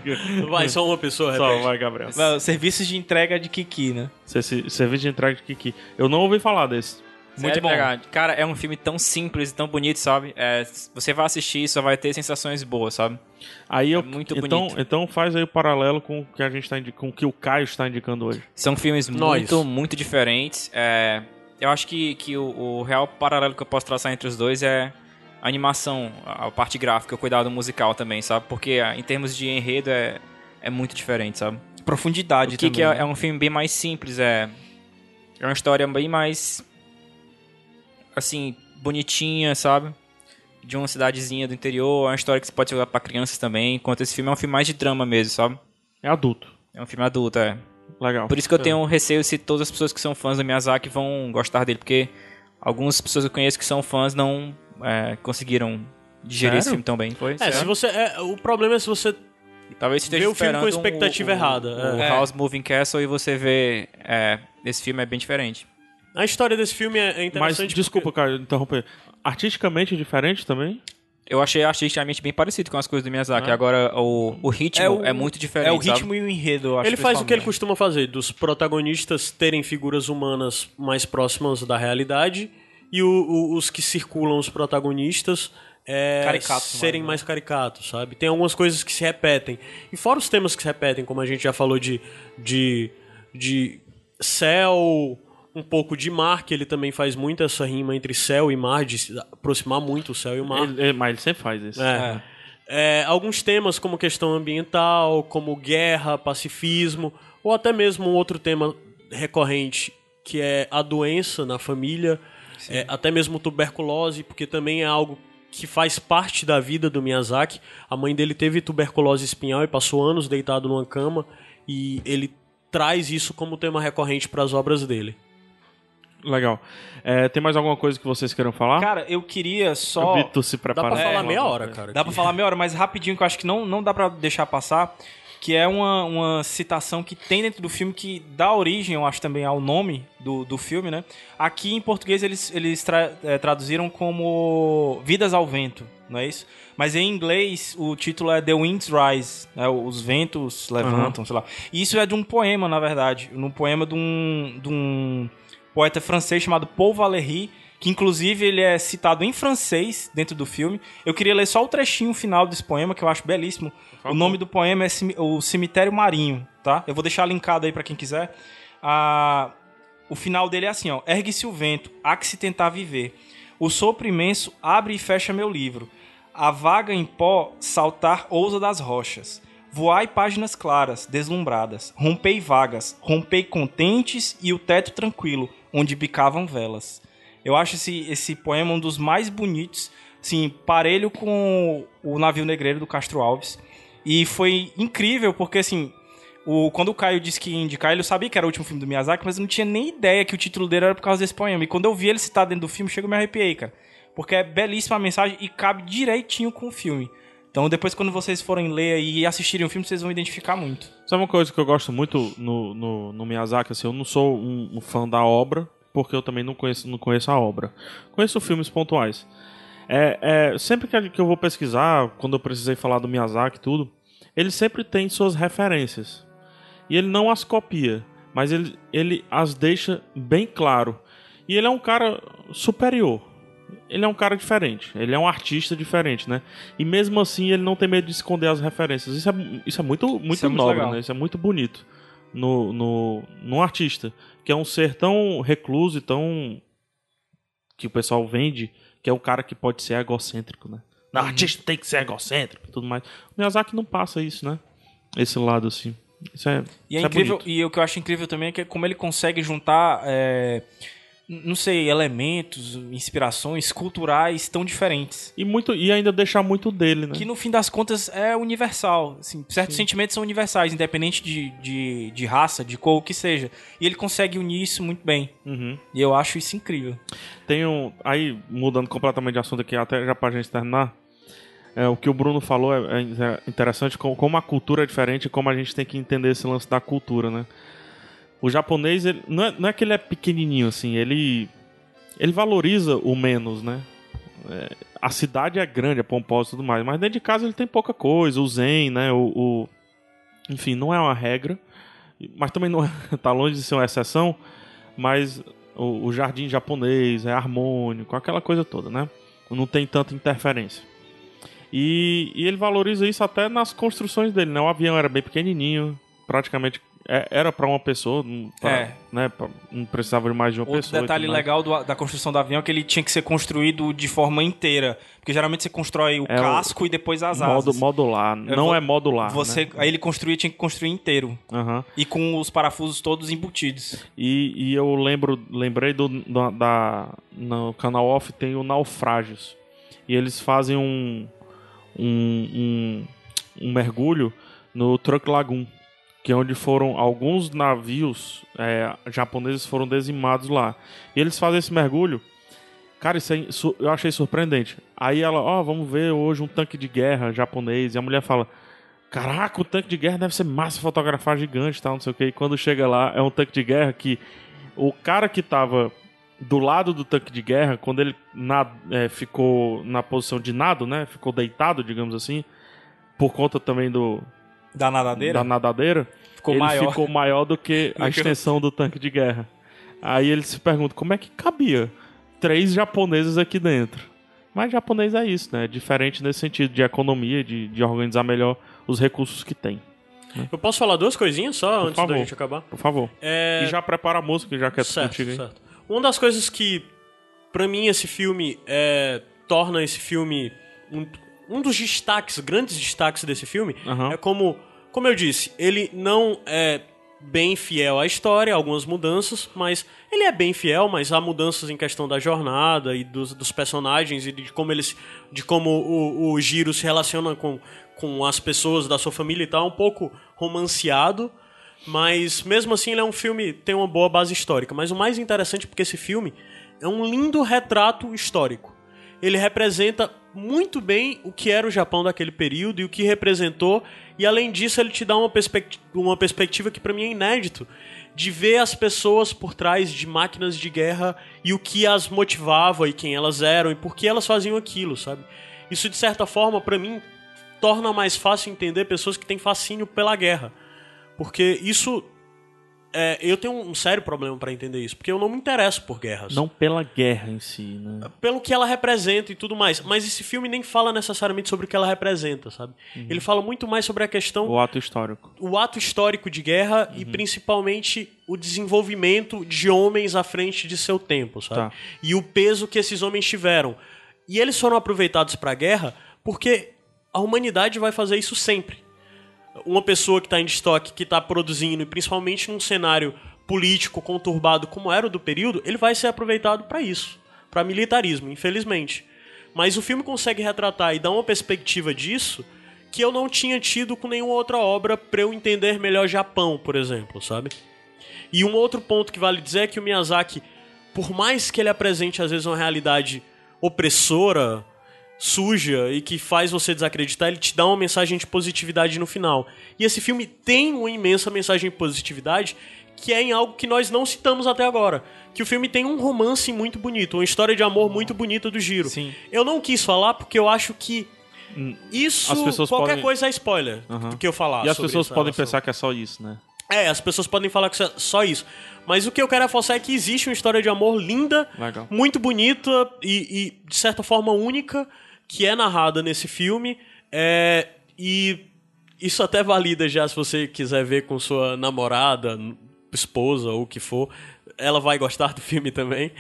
Vai, só uma pessoa, Só, repete. vai, Gabriel. Não, Serviços de entrega de Kiki, né? Servi- Serviço de entrega de Kiki. Eu não ouvi falar desse. Muito Sério, bom. pegar. Cara, é um filme tão simples e tão bonito, sabe? É, você vai assistir e só vai ter sensações boas, sabe? Aí eu, muito então, bonito. então faz aí o paralelo com o que a gente tá indi- com o que o Caio está indicando hoje. São filmes Nós. muito, muito diferentes. É, eu acho que, que o, o real paralelo que eu posso traçar entre os dois é a animação, a parte gráfica, o cuidado musical também, sabe? Porque ah, em termos de enredo é, é muito diferente, sabe? Profundidade O que, também. é, né? é um filme bem mais simples, é, é uma história bem mais, assim, bonitinha, sabe? De uma cidadezinha do interior, é uma história que você pode jogar pra crianças também, enquanto esse filme é um filme mais de drama mesmo, sabe? É adulto. É um filme adulto, é. Legal. Por isso que eu tenho receio se todas as pessoas que são fãs do Miyazaki vão gostar dele, porque algumas pessoas que eu conheço que são fãs não é, conseguiram digerir esse Sério? filme tão bem. Foi? É, se você, é, o problema é se você Talvez você esteja Vê o filme com esperando expectativa o- o- errada, O, é. House Moving Castle e você vê é, esse filme é bem diferente. A história desse filme é é Mas, interessante. desculpa, Caio, interromper. Artisticamente diferente também? Eu achei artisticamente bem parecido com as coisas do Miyazaki. Agora, o, o ritmo é, muito diferente. É o sabe? ritmo e o enredo, eu acho. Ele faz o que ele costuma fazer, dos protagonistas terem figuras humanas mais próximas da realidade e o- o- os que circulam os protagonistas é, Caricatos serem mais, mais caricatos, sabe? Tem algumas coisas que se repetem. E fora os temas que se repetem, como a gente já falou de, de, de céu, um pouco de mar, que ele também faz muito essa rima entre céu e mar, de se aproximar muito o céu e o mar. Ele- ele- mas ele sempre faz isso. É. É, alguns temas como questão ambiental, como guerra, pacifismo, ou até mesmo um outro tema recorrente que é a doença na família, é, até mesmo tuberculose, porque também é algo que faz parte da vida do Miyazaki. A mãe dele teve tuberculose espinhal e passou anos deitado numa cama e ele traz isso como tema recorrente para as obras dele. Legal. É, tem mais alguma coisa que vocês queiram falar? Cara, eu queria o só. Vitor se Dá prepara. pra falar É, meia hora, cara. Dá pra falar meia hora, mas rapidinho, que eu acho que não, não dá pra deixar passar. Que é uma, uma citação que tem dentro do filme que dá origem, eu acho, também ao nome do, do filme, né? Aqui em português eles, eles tra- eh, traduziram como Vidas ao Vento, não é isso? Mas em inglês o título é The Winds Rise, né? Os ventos levantam, sei lá. E isso é de um poema, na verdade. Num poema de um, de um poeta francês chamado Paul Valéry, que inclusive ele é citado em francês dentro do filme. Eu queria ler só o trechinho final desse poema, que eu acho belíssimo. O nome do poema é O Cemitério Marinho, tá? Eu vou deixar linkado aí pra quem quiser. Ah, o final dele é assim, ó. Ergue-se o vento, há que se tentar viver. O sopro imenso abre e fecha meu livro. A vaga em pó saltar ousa das rochas. Voai páginas claras, deslumbradas. Rompei vagas, rompei contentes e o teto tranquilo, onde bicavam velas. Eu acho esse, esse poema um dos mais bonitos, assim, parelho com o Navio Negreiro do Castro Alves. E foi incrível, porque assim, o, quando o Caio disse que ia indicar, ele sabia que era o último filme do Miyazaki, mas eu não tinha nem ideia que o título dele era por causa desse poema. E quando eu vi ele citado dentro do filme, chega eu me arrepiei, cara. Porque é belíssima a mensagem e cabe direitinho com o filme. Então depois quando vocês forem ler e assistirem o filme, vocês vão identificar muito. Sabe uma coisa que eu gosto muito no, no, no Miyazaki? Assim, eu não sou um, um fã da obra, porque eu também não conheço, não conheço a obra. Conheço filmes pontuais. É, é, sempre que eu vou pesquisar, quando eu precisei falar do Miyazaki e tudo, ele sempre tem suas referências. E ele não as copia, mas ele, ele as deixa bem claro. E ele é um cara superior. Ele é um cara diferente. Ele é um artista diferente, né? E mesmo assim ele não tem medo de esconder as referências. Isso é, isso é muito, muito Isso é muito nobre, né? Isso é muito bonito no, no, no artista. Que é um ser tão recluso e tão. que o pessoal vende, que é um cara que pode ser egocêntrico, né? Não, Uhum. artista tem que ser egocêntrico e tudo mais. O Miyazaki não passa isso, né? Esse lado assim. Isso é. E é isso incrível, e o que eu acho incrível também é que como ele consegue juntar, é, não sei, elementos, inspirações culturais tão diferentes. E, muito, e ainda deixar muito dele, né? Que no fim das contas é universal. Assim, certos sentimentos são universais, independente de, de, de raça, de cor, o que seja. E ele consegue unir isso muito bem. Uhum. E eu acho isso incrível. Tem um. Aí, mudando completamente de assunto aqui, até já pra gente terminar. É, o que o Bruno falou é, é interessante, como, como a cultura é diferente e como a gente tem que entender esse lance da cultura, né? O japonês, ele, não, é, não é que ele é pequenininho, assim, ele. Ele valoriza o menos, né? É, a cidade é grande, é pomposa e tudo mais, mas dentro de casa ele tem pouca coisa, o zen, né? O, o- enfim, não é uma regra, mas também não é, tá longe de ser uma exceção, mas o, o jardim japonês é harmônico, aquela coisa toda, né? Não tem tanta interferência. E, e ele valoriza isso até nas construções dele, né? O avião era bem pequenininho, praticamente era para uma pessoa, não, pra- É. né? pra- não precisava de mais de uma Outro pessoa. e detalhe legal do- da construção do avião é que ele tinha que ser construído de forma inteira. Porque geralmente você constrói o É o- casco e depois as Modo, asas. modular, não vou- é modular. Você, né? Aí ele construía, tinha que construir inteiro. Aham. E com os parafusos todos embutidos. E, e eu lembro, lembrei do, da, da- no canal off tem o Naufrágios. E eles fazem um, um, um, um mergulho no Truck Lagoon, que é onde foram alguns navios é, japoneses foram dizimados lá. E eles fazem esse mergulho. Cara, isso su- eu achei surpreendente. Aí ela, ó, vamos ver hoje um tanque de guerra japonês. E a mulher fala, Caraca, o tanque de guerra deve ser massa fotografar gigante tal, não sei o que. E quando chega lá, é um tanque de guerra que o cara que tava do lado do tanque de guerra, quando ele na- é, ficou na posição de nado, né? Ficou deitado, digamos assim, por conta também do Da nadadeira? da nadadeira, Ficou ele maior. ficou maior do que a extensão do tanque de guerra. Aí ele se pergunta como é que cabia três japoneses aqui dentro. Mas japonês é isso, né? É diferente nesse sentido de economia, de, de organizar melhor os recursos que tem. Eu posso falar duas coisinhas só antes favor. da gente acabar? Por favor. É... E já prepara a música, já que é certo, contigo certo. Uma das coisas que, pra mim, esse filme é, torna esse filme um, um dos destaques, grandes destaques desse filme, Aham. é como, como eu disse, ele não é bem fiel à história, algumas mudanças, mas ele é bem fiel, mas há mudanças em questão da jornada e dos, dos personagens e de como eles, de como o, o Giro se relaciona com, com as pessoas da sua família e tal, é um pouco romanceado. Mas mesmo assim ele é um filme tem uma boa base histórica. Mas o mais interessante é porque esse filme é um lindo retrato histórico. Ele representa muito bem o que era o Japão daquele período e o que representou. E além disso ele te dá uma, perspecti- uma perspectiva que pra mim é inédito de ver as pessoas por trás de máquinas de guerra e o que as motivava e quem elas eram e por que elas faziam aquilo, sabe? Isso de certa forma pra mim torna mais fácil entender pessoas que têm fascínio pela guerra. Porque isso. É, eu tenho um sério problema pra entender isso. Porque eu não me interesso por guerras. Não pela guerra em si, né? Pelo que ela representa e tudo mais. Mas esse filme nem fala necessariamente sobre o que ela representa, sabe? Ele fala muito mais sobre a questão O ato histórico. o ato histórico de guerra e principalmente o desenvolvimento de homens à frente de seu tempo, sabe? Tá. E o peso que esses homens tiveram. E eles foram aproveitados para a guerra porque a humanidade vai fazer isso sempre. Uma pessoa que está em estoque, que está produzindo, e principalmente num cenário político conturbado como era o do período, ele vai ser aproveitado para isso, para militarismo, infelizmente. Mas o filme consegue retratar e dar uma perspectiva disso que eu não tinha tido com nenhuma outra obra para eu entender melhor Japão, por exemplo, sabe? E um outro ponto que vale dizer é que o Miyazaki, por mais que ele apresente às vezes uma realidade opressora, suja e que faz você desacreditar, ele te dá uma mensagem de positividade no final. E esse filme tem uma imensa mensagem de positividade que é em algo que nós não citamos até agora. Que o filme tem um romance muito bonito, uma história de amor muito bonita do Giro. Sim. Eu não quis falar porque eu acho que isso, As pessoas qualquer podem- coisa é spoiler Aham. do que eu falar. E as pessoas podem relação. pensar que é só isso, né? É, as pessoas podem falar que isso é só isso. Mas o que eu quero reforçar é que existe uma história de amor linda, Legal. muito bonita e, e, de certa forma única, que é narrada nesse filme. É, e isso até valida já se você quiser ver com sua namorada, esposa ou o que for. Ela vai gostar do filme também.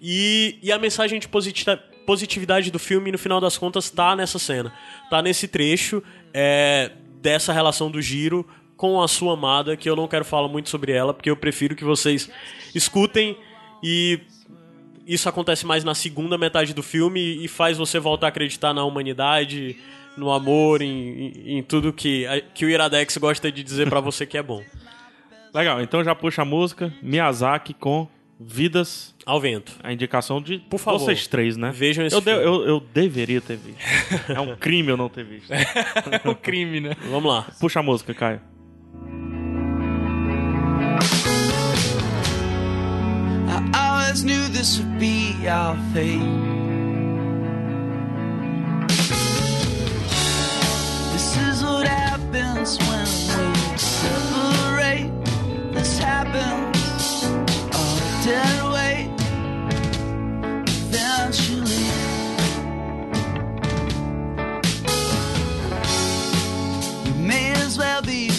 E, e a mensagem de positi- positividade do filme, no final das contas, tá nessa cena. Tá nesse trecho é, dessa relação do Giro com a sua amada, que eu não quero falar muito sobre ela, porque eu prefiro que vocês escutem e isso acontece mais na segunda metade do filme e faz você voltar a acreditar na humanidade, no amor, em, em- em tudo que, que o Iradex gosta de dizer pra você que é bom. Legal, então já puxa a música Miyazaki com Vidas, Ao vento. a indicação de Por favor, vocês três, né? vejam esse eu, de- eu, eu deveria ter visto. é um crime eu não ter visto. É um crime, né? Vamos lá. Puxa a música, Caio. Always knew this would be our fate. This is what happens when we separate. This happens all dead weight. Eventually, we may as well be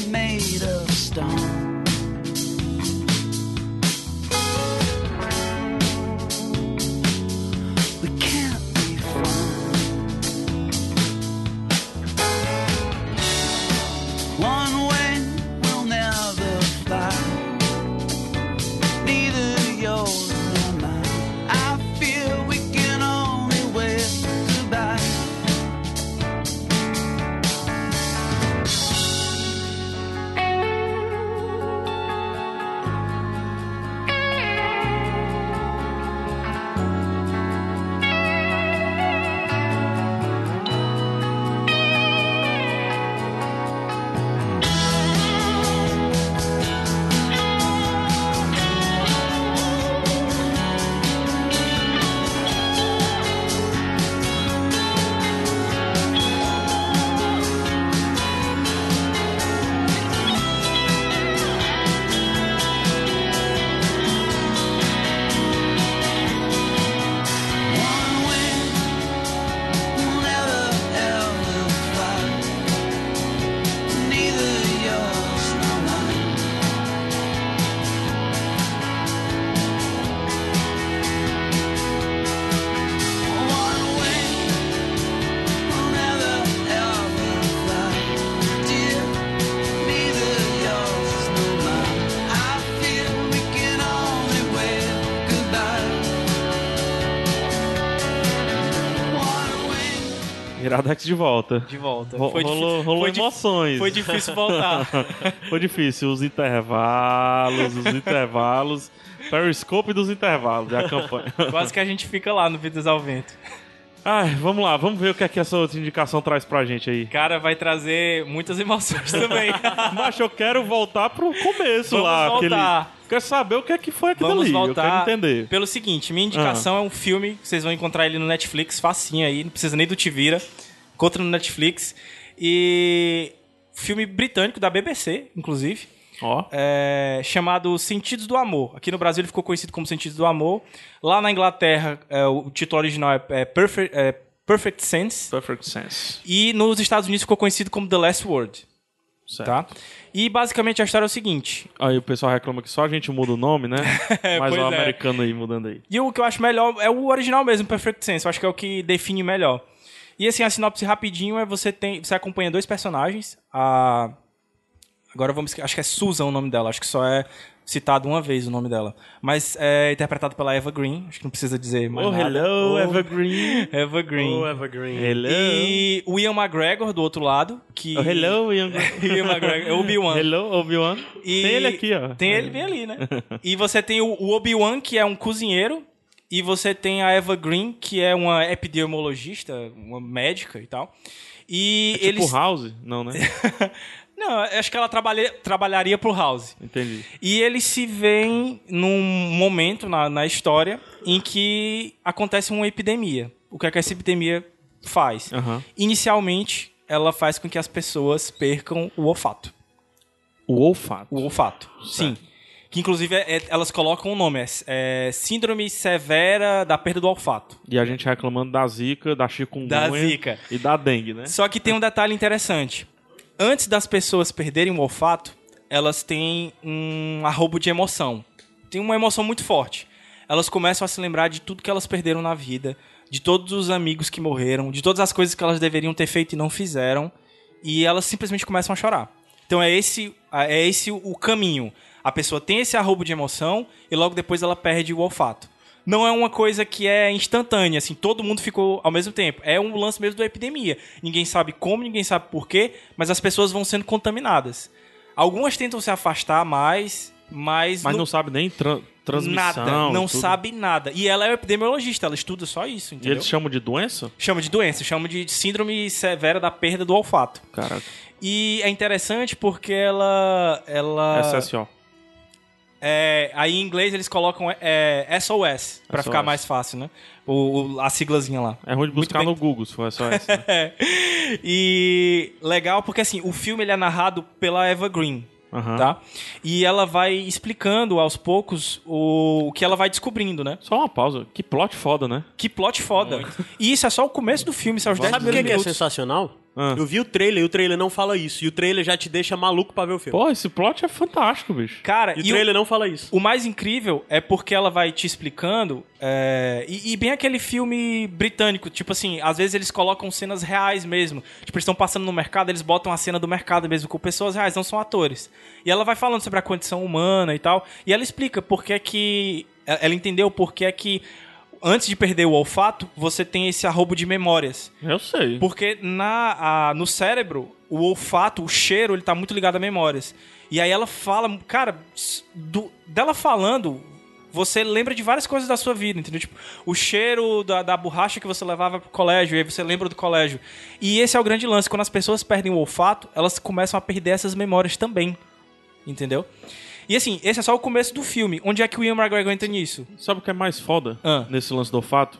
Iradex de volta. De volta. Ro- Foi rolou rolou foi emoções. Foi difícil voltar. Foi difícil. Os intervalos, os intervalos. Periscope dos intervalos, é a campanha. Quase que a gente fica lá no Vidas ao Vento. Ai, vamos lá, vamos ver o que é que essa outra indicação traz pra gente aí. Cara, vai trazer muitas emoções também. Mas eu quero voltar pro começo Vamos lá. voltar. Aquele... Quero saber o que é que foi aquilo Vamos ali. voltar Eu quero entender. pelo seguinte, minha indicação é um filme, vocês vão encontrar ele no Netflix, facinho aí, não precisa nem do Tivira. Encontra no Netflix. E filme britânico da BBC, inclusive, Ó. é, chamado Sentidos do Amor. Aqui no Brasil ele ficou conhecido como Sentidos do Amor. Lá na Inglaterra, é, o título original é, é Perfect, é Perfect Sense. Perfect sense. E nos Estados Unidos ficou conhecido como The Last Word. Certo. Tá? E basicamente a história é o seguinte: Aí o pessoal reclama que só a gente muda o nome, né? Mas o é. americano aí mudando aí. E o que eu acho melhor é o original mesmo, Perfect Sense. Eu acho que é o que define melhor. E assim, a sinopse rapidinho é você tem. Você acompanha dois personagens. A. Agora vamos. Acho que é Susan o nome dela. Acho que só é citado uma vez o nome dela. Mas é interpretado pela Eva Green. Acho que não precisa dizer mais Oh, nada. hello, Oh, Evergreen. Eva Green. Oh, Evergreen. Hello. E o Ian McGregor do outro lado. Que... Oh, hello, Ian. Ian McGregor. Obi-Wan. Hello, Obi-Wan. E Tem ele aqui, ó. Tem ele bem ali, né? e você tem o, o Obi-Wan, que é um cozinheiro. e você tem a Eva Green, que é uma epidemiologista, uma médica e tal. E É tipo eles. House? Não, né? Não, acho que ela trabalha... trabalharia pro House. Entendi. E eles se veem num momento na, na história em que acontece uma epidemia. O que é que essa epidemia faz? Aham. Inicialmente, ela faz com que as pessoas percam o olfato. O olfato. O olfato, sim. Que inclusive é- é- elas colocam o nome, é, é Síndrome Severa da Perda do Olfato. E a gente reclamando da zika, da chikungunya Da zika. e da dengue, né? Só que tem um detalhe interessante. Antes das pessoas perderem o olfato, elas têm um arrobo de emoção. Tem uma emoção muito forte. Elas começam a se lembrar de tudo que elas perderam na vida, de todos os amigos que morreram, de todas as coisas que elas deveriam ter feito e não fizeram, e elas simplesmente começam a chorar. Então é esse, é esse o caminho. A pessoa tem esse arrobo de emoção e logo depois ela perde o olfato. Não é uma coisa que é instantânea, assim, todo mundo ficou ao mesmo tempo. É um lance mesmo da epidemia. Ninguém sabe como, ninguém sabe por quê, mas as pessoas vão sendo contaminadas. Algumas tentam se afastar mais, mas, Mas não, não sabe nem tran transmissão. nada, não tudo. sabe nada. E ela é epidemiologista, ela estuda só isso, E entendeu? eles chamam de doença? Chama de doença, chama de síndrome severa da perda do olfato. Caraca. E é interessante porque ela. ela SSO. É, aí em inglês eles colocam é, SOS, pra SOS. ficar mais fácil, né? O, o- a siglazinha lá. É ruim de Muito buscar bem. no Google, se for só essa. Né? É. E legal porque assim, o filme ele é narrado pela Eva Green, Aham. tá? E ela vai explicando aos poucos o, o que ela vai descobrindo, né? Só uma pausa. Que plot foda, né? Que plot foda. E isso é só o começo do filme, são os 10 Sabe o que, é sensacional? Ah. Eu vi o trailer e o trailer não fala isso. E o trailer já te deixa maluco pra ver o filme. Pô, esse plot é fantástico, bicho. Cara, e o e trailer não fala isso. O mais incrível é porque ela vai te explicando. é, e, e bem aquele filme britânico, tipo assim, às vezes eles colocam cenas reais mesmo. Tipo, eles estão passando no mercado, eles botam a cena do mercado mesmo com pessoas reais, não são atores. E ela vai falando sobre a condição humana e tal. E ela explica por que é que. Ela entendeu por que é que. Antes de perder o olfato, você tem esse arrobo de memórias. Eu sei. Porque na, a- no cérebro, o olfato, o cheiro, ele tá muito ligado a memórias. E aí ela fala, cara, do- dela falando, você lembra de várias coisas da sua vida, entendeu? Tipo, o cheiro da, da borracha que você levava pro colégio, e aí você lembra do colégio. E esse é o grande lance, quando as pessoas perdem o olfato, elas começam a perder essas memórias também. Entendeu? E assim, esse é só o começo do filme. Onde é que o Ian McGregor entra nisso? Sabe o que é mais foda Ah. nesse lance do olfato?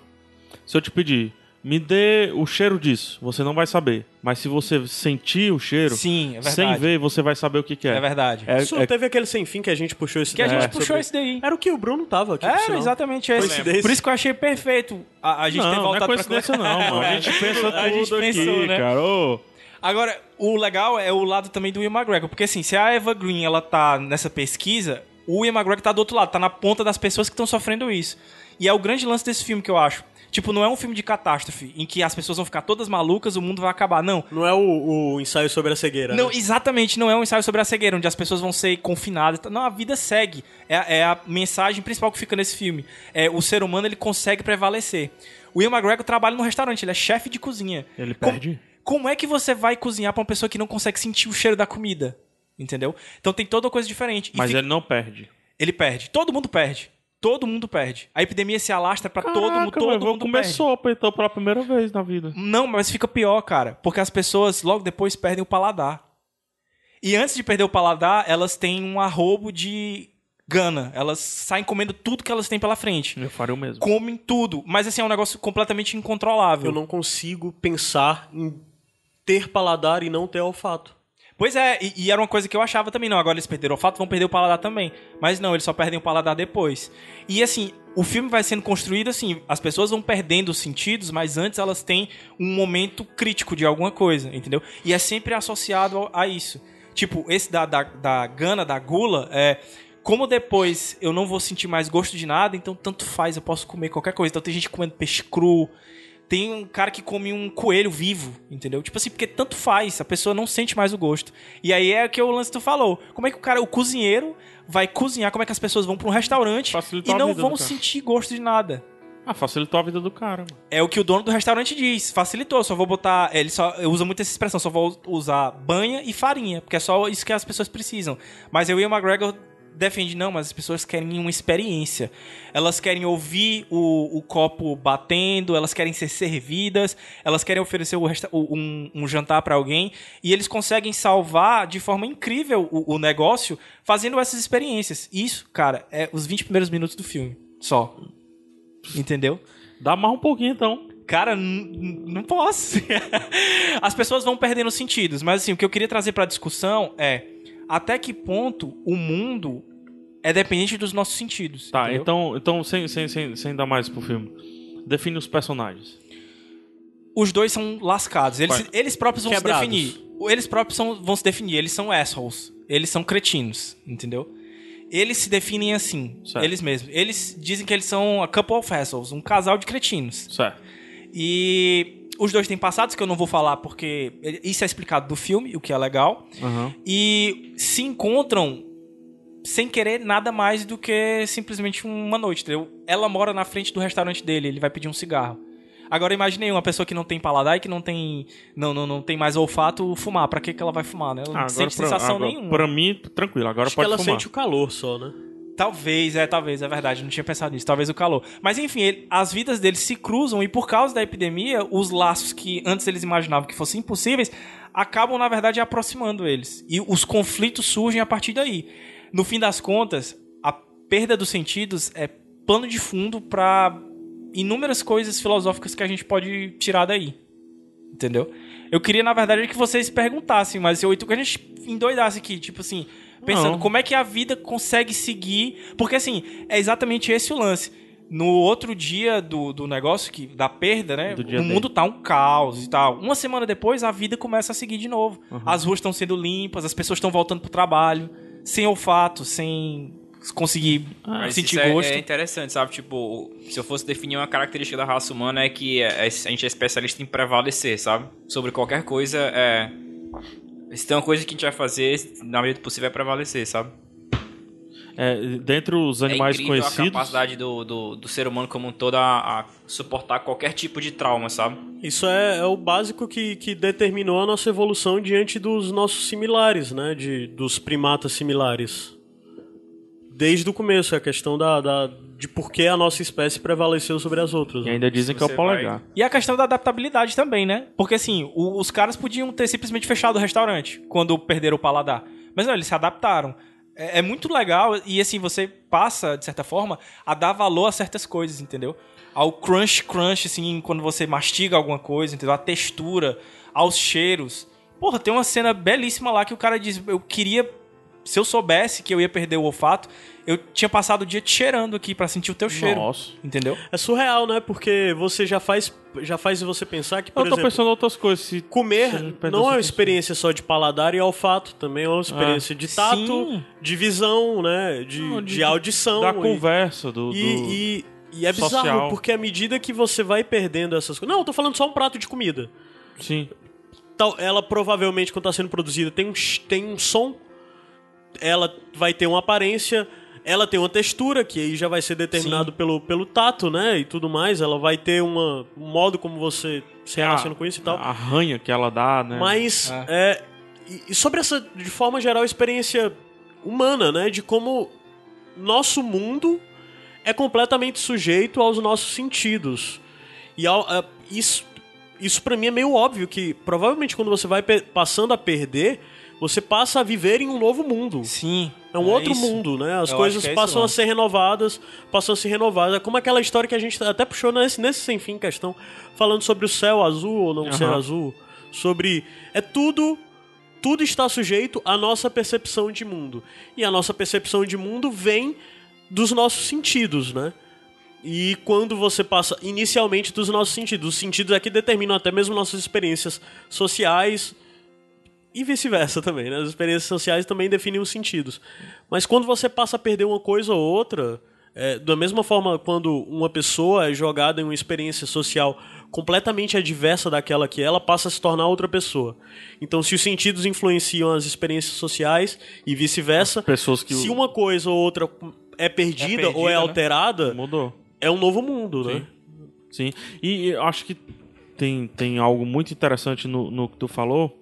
Se eu te pedir, me dê o cheiro disso, você não vai saber. Mas se você sentir o cheiro, Sim, é verdade. sem ver, você vai saber o que, que é. É verdade. É, Isso é- teve aquele sem fim que a gente puxou esse Que a gente é, puxou sobre- esse daí. Era o que o Bruno tava aqui. por É, exatamente esse. Por isso que eu achei perfeito a, a gente ter não, não é voltado coincidência pra... não, mano. A gente pensa A gente tudo aqui, pensou, né? cara. Ô, Agora, o legal é o lado também do Ian McGregor, porque assim, se a Eva Green ela tá nessa pesquisa, o Ian McGregor tá do outro lado, tá na ponta das pessoas que estão sofrendo isso. E é o grande lance desse filme que eu acho. Tipo, não é um filme de catástrofe, em que as pessoas vão ficar todas malucas, o mundo vai acabar. Não. Não é o, o ensaio sobre a cegueira. Não, né? exatamente, não é um ensaio sobre a cegueira, onde as pessoas vão ser confinadas. Não, a vida segue. É, a- é a mensagem principal que fica nesse filme. É, o ser humano ele consegue prevalecer. O Ian McGregor trabalha num restaurante, ele é chefe de cozinha. Ele Com- perde? Como é que você vai cozinhar pra uma pessoa que não consegue sentir o cheiro da comida? Entendeu? Então tem toda coisa diferente. E Mas fica- ele não perde. ele perde. Todo mundo perde. Todo mundo perde. A epidemia se alastra pra todo mundo, todo vou mundo comer perde. sopa, então, pela primeira vez na vida. Não, mas fica pior, cara. Porque as pessoas logo depois perdem o paladar. E antes de perder o paladar, elas têm um arrobo de gana. Elas saem comendo tudo que elas têm pela frente. Eu faria o mesmo. Comem tudo. Mas assim, é um negócio completamente incontrolável. Eu não consigo pensar em ter paladar e não ter olfato. Pois é, e, e era uma coisa que eu achava também, não. Agora eles perderam o olfato, vão perder o paladar também. Mas não, eles só perdem o paladar depois. E assim, o filme vai sendo construído assim, as pessoas vão perdendo os sentidos, mas antes elas têm um momento crítico de alguma coisa, entendeu? E é sempre associado ao- a isso. Tipo, esse da, da, da gana, da gula, é. Como depois eu não vou sentir mais gosto de nada, então tanto faz, eu posso comer qualquer coisa. Então tem gente comendo peixe cru, tem um cara que come um coelho vivo, entendeu? Tipo assim, porque tanto faz, a pessoa não sente mais o gosto. E aí é o que o lance tu falou. Como é que o cara, o cozinheiro, vai cozinhar? Como é que as pessoas vão pra um restaurante Facilitou e não vão sentir gosto de nada? Ah, facilitou a vida do cara, mano. É o que o dono do restaurante diz. Facilitou, só vou botar. Ele só usa muito essa expressão, só vou usar banha e farinha, porque é só isso que as pessoas precisam. Mas eu e o McGregor defende, não, mas as pessoas querem uma experiência. Elas querem ouvir o, o copo batendo, elas querem ser servidas, elas querem oferecer o um, um jantar pra alguém. E eles conseguem salvar de forma incrível o, o negócio fazendo essas experiências. Isso, cara, é os 20 primeiros minutos do filme. Só. Entendeu? Dá mais um pouquinho, então. Cara, não posso. As pessoas vão perdendo sentidos, mas assim, o que eu queria trazer pra discussão é até que ponto o mundo é dependente dos nossos sentidos. Tá, entendeu? então, então sem, sem, sem, sem dar mais pro filme. Define os personagens. Os dois são lascados. Eles, Vai. eles próprios vão Quebrados. se definir. Eles próprios são- vão se definir. Eles são assholes. Eles são cretinos, entendeu? Eles se definem assim, Certo. eles mesmos. Eles dizem que eles são a couple of assholes, um casal de cretinos. Certo. E os dois têm passados que eu não vou falar porque isso é explicado do filme, o que é legal. Aham. E se encontram sem querer nada mais do que simplesmente uma noite, entendeu? Ela mora na frente do restaurante dele, ele vai pedir um cigarro. Agora imaginei uma pessoa que não tem paladar e que não tem não, não, não tem mais olfato fumar. Pra que, que ela vai fumar, né? Ela Ah, não sente sensação agora, nenhuma. pra mim, tranquilo. Agora Acho que pode ela fumar. sente o calor só, né? Talvez, é, talvez, é verdade. Não tinha pensado nisso. Talvez o calor. Mas enfim, ele- as vidas deles se cruzam e por causa da epidemia, os laços que antes eles imaginavam que fossem impossíveis acabam, na verdade, aproximando eles. E os conflitos surgem a partir daí. No fim das contas, a perda dos sentidos é plano de fundo para inúmeras coisas filosóficas que a gente pode tirar daí. Entendeu? Eu queria, na verdade, que vocês perguntassem, mas eu que a gente endoidasse aqui, tipo assim, pensando Não. como é que a vida consegue seguir. Porque, assim, é exatamente esse o lance. No outro dia do, do negócio, que, da perda, né? Do dia o dele. mundo tá um caos e tal. Uma semana depois, a vida começa a seguir de novo. As ruas estão sendo limpas, as pessoas estão voltando pro trabalho, sem olfato, sem conseguir Mas sentir isso é- gosto. É, interessante, sabe? Tipo, se eu fosse definir uma característica da raça humana é que é- é- a gente é especialista em prevalecer, sabe? Sobre qualquer coisa, é... Se tem uma coisa que a gente vai fazer, na medida do possível, é prevalecer, sabe? É, dentre os animais é incrível a conhecidos. capacidade do, do, do ser humano como um todo a, a suportar qualquer tipo de trauma, sabe? Isso é, é o básico que, que determinou a nossa evolução diante dos nossos similares, né? De, dos primatas similares. Desde o começo, é a questão da, da, de por que a nossa espécie prevaleceu sobre as outras. E ainda dizem que é o polegar. E a questão da adaptabilidade também, né? Porque assim, o- os caras podiam ter simplesmente fechado o restaurante quando perderam o paladar. Mas não, eles se adaptaram. É, é muito legal e assim, você passa, de certa forma, a dar valor a certas coisas, entendeu? Ao crunch crunch, assim, quando você mastiga alguma coisa, entendeu? A textura, aos cheiros. Porra, tem uma cena belíssima lá que o cara diz, eu queria... Se eu soubesse que eu ia perder o olfato, eu tinha passado o dia te cheirando aqui pra sentir o teu cheiro. Nossa. Entendeu? É surreal, né? Porque você já faz, já faz você pensar que, por Eu tô exemplo, pensando em outras coisas. Se comer não é uma experiência só de paladar e olfato, também é uma experiência de tato, Sim. de visão, né? De, Não, de, de- audição. da e- conversa, do. do- E, e, e é bizarro, social. porque à medida que você vai perdendo essas coisas. Não, eu tô falando só um prato de comida. Sim. Tal- Ela provavelmente, quando tá sendo produzida, tem um, tem um som. Ela vai ter uma aparência. Ela tem uma textura, que aí já vai ser determinado pelo, pelo tato, né? E tudo mais. Ela vai ter uma, um modo como você se relaciona com isso e tal. A ranha que ela dá, né? Mas é. e- e sobre essa, de forma geral, experiência humana, né? De como nosso mundo é completamente sujeito aos nossos sentidos. E ao- a- isso, isso para mim é meio óbvio que provavelmente quando você vai passando a perder, você passa a viver em um novo mundo. Sim. É um outro isso. mundo, né? As Eu coisas é passam a ser renovadas, passam a se renovar. É como aquela história que a gente até puxou nesse, nesse Sem Fim questão, falando sobre o céu azul ou não ser Aham. azul. Sobre. É tudo. Tudo está sujeito à nossa percepção de mundo. E a nossa percepção de mundo vem dos nossos sentidos, né? E quando você passa inicialmente dos nossos sentidos, os sentidos aqui determinam até mesmo nossas experiências sociais e vice-versa também, né? As experiências sociais também definem os sentidos. Mas quando você passa a perder uma coisa ou outra, é, da mesma forma quando uma pessoa é jogada em uma experiência social completamente adversa daquela que ela passa a se tornar outra pessoa. Então, se os sentidos influenciam as experiências sociais e vice-versa, pessoas que se uma coisa ou outra é perdida, É ou é perdida, né? alterada, Mudou. é um novo mundo, né? Sim. E eu acho que tem, tem algo muito interessante no, no que tu falou.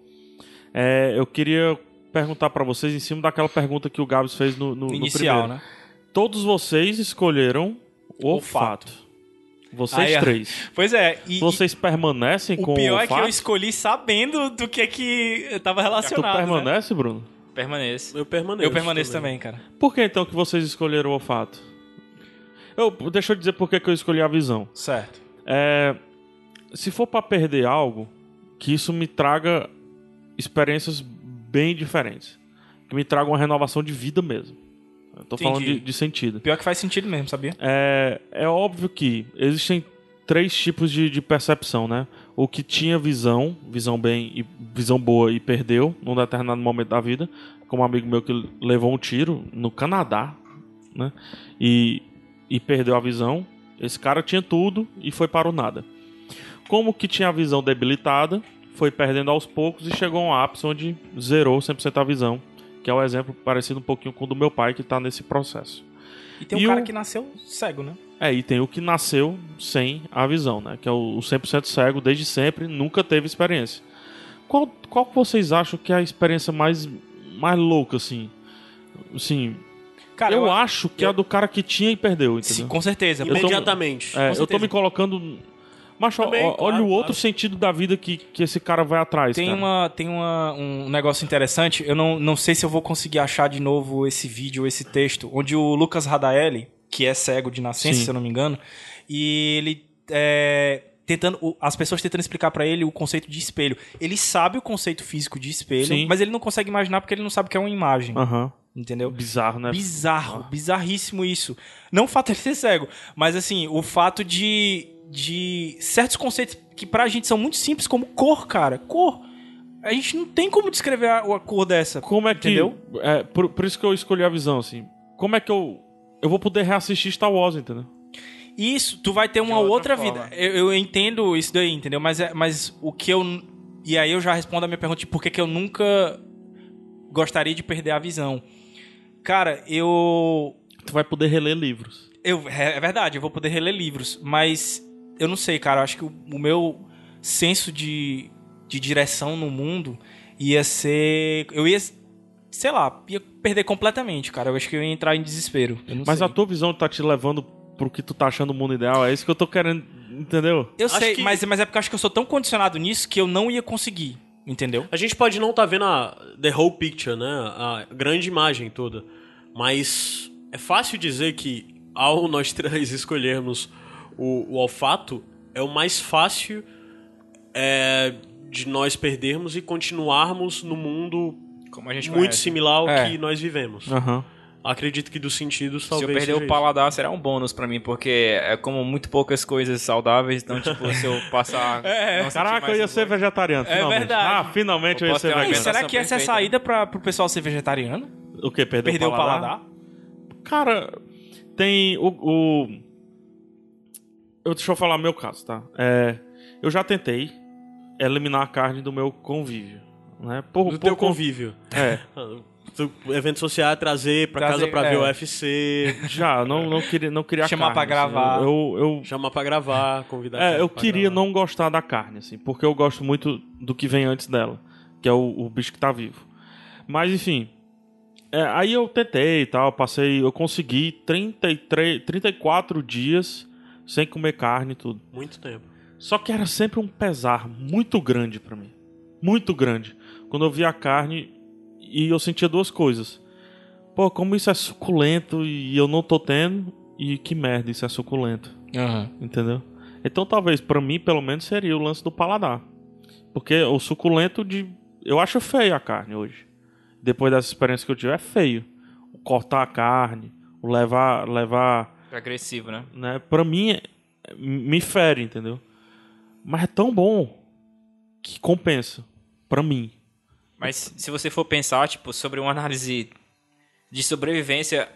É, eu queria perguntar pra vocês em cima daquela pergunta que o Gabs fez no, no, no Inicial, primeiro. né? Todos vocês escolheram o olfato. Olfato. Vocês três. Pois é, e, Vocês permanecem e com o pior o é que eu olfato? escolhi sabendo do que que eu tava Tu relacionado. né? permanece, Bruno? Permaneço. Eu permaneço. Eu permaneço também, cara. Por que então que vocês escolheram o olfato? Eu, deixa eu dizer por que que eu escolhi a visão. Certo. É, se for pra perder algo, que isso me traga experiências bem diferentes. Que me traga uma renovação de vida mesmo. Eu tô falando Entendi. de, de sentido. Pior que faz sentido mesmo, sabia? É, é óbvio que existem três tipos de, de percepção, né? O que tinha visão, visão bem e visão boa e perdeu num determinado momento da vida, como um amigo meu que levou um tiro no Canadá, né? E, e perdeu a visão. Esse cara tinha tudo e foi para o nada. Como que tinha a visão debilitada, foi perdendo aos poucos e chegou a um ápice onde zerou 100% a visão, que é o exemplo parecido um pouquinho com o do meu pai que está nesse processo. E tem um E cara o- que nasceu cego, né? É, e tem o que nasceu sem a visão, né? Que é o o 100% cego desde sempre, nunca teve experiência. Qual, qual que vocês acham que é a experiência mais, mais louca, assim? Assim, Cara, eu, acho que é a do cara que tinha e perdeu, Sim, entendeu? com certeza. Eu tô- Imediatamente. É, eu tô certeza. me colocando... Mas Também, ó, claro, olha o outro claro. sentido da vida que, que esse cara vai atrás, Tem, cara. uma, tem uma, um negócio interessante. Eu não, não sei se eu vou conseguir achar de novo esse vídeo, esse texto, onde o Lucas Radaeli, que é cego de nascença, Sim. se eu não me engano, e ele é, tentando as pessoas tentando explicar pra ele o conceito de espelho. Ele sabe o conceito físico de espelho, Sim. mas ele não consegue imaginar porque ele não sabe o que é uma imagem, Aham. entendeu? Bizarro, né? Bizarro, bizarríssimo isso. Não o fato de ser cego, mas assim, o fato de, de certos conceitos que pra gente são muito simples, como cor, cara. Cor. A gente não tem como descrever a, a cor dessa. Como é que... Entendeu? É, por, por isso que eu escolhi a visão, assim. Como é que eu... Eu vou poder reassistir Star Wars, entendeu? Isso, tu vai ter uma outra outra, vida. Eu, eu entendo isso daí, entendeu? Mas, é, mas o que eu. E aí eu já respondo a minha pergunta de por que, que eu nunca gostaria de perder a visão. Cara, eu. Tu vai poder reler livros. Eu, é é verdade, eu vou poder reler livros, mas eu não sei, cara. Eu acho que o, o meu senso de, de direção no mundo ia ser. Eu ia, sei lá, ia perder completamente, cara. Eu acho que eu ia entrar em desespero. Eu não Mas sei. a tua visão tá te levando pro que tu tá achando o mundo ideal. É isso que eu tô querendo, entendeu? Eu Acho sei, que- mas, mas é porque eu acho que eu sou tão condicionado nisso que eu não ia conseguir, entendeu? A gente pode não estar vendo a the whole picture, né? A grande imagem toda. Mas é fácil dizer que ao nós três escolhermos o, o olfato, é o mais fácil é, de nós perdermos e continuarmos no mundo Como a gente muito conhece. similar ao É. que nós vivemos. Aham. Acredito que dos sentidos Se talvez eu perder seja o isso. paladar, será um bônus pra mim, porque é como muito poucas coisas saudáveis, então, tipo, se eu passar. sentir Caraca, eu ia o ser vegitoriano, É finalmente. verdade. Ah, finalmente eu, Eu ia ser alimentação será que essa é a saída pra, pro pessoal ser vegetariano? O quê? Perder, Perder o paladar? Cara, tem o... o- Eu, deixa eu falar meu caso, tá? É, eu já tentei eliminar a carne do meu convívio. Né? Por, Do por teu con- convívio. É, Do evento social, trazer pra Trazer, casa pra é. ver o UFC, já, não, não queria, não queria Chamar pra assim. gravar. Eu, eu, chamar pra gravar, convidar É, eu queria gravar. não gostar da carne, assim, porque eu gosto muito do que vem antes dela, que é o, o bicho que tá vivo. Mas, enfim, é, aí eu tentei e tal, passei, eu consegui 33, 34 dias sem comer carne e tudo. Muito tempo. Só que era sempre um pesar muito grande pra mim. Muito grande. Quando eu via a carne e eu sentia duas coisas. Pô, como isso é suculento e eu não tô tendo, e que merda, isso é suculento. Entendeu? Então talvez pra mim pelo menos seria o lance do paladar. Porque o suculento de eu acho feio a carne hoje. Depois dessa experiência que eu tive é feio. Cortar a carne, levar levar, Agressivo, né? né, para mim me fere, entendeu? Mas é tão bom que compensa pra mim. Mas se você for pensar, tipo, sobre uma análise de sobrevivência,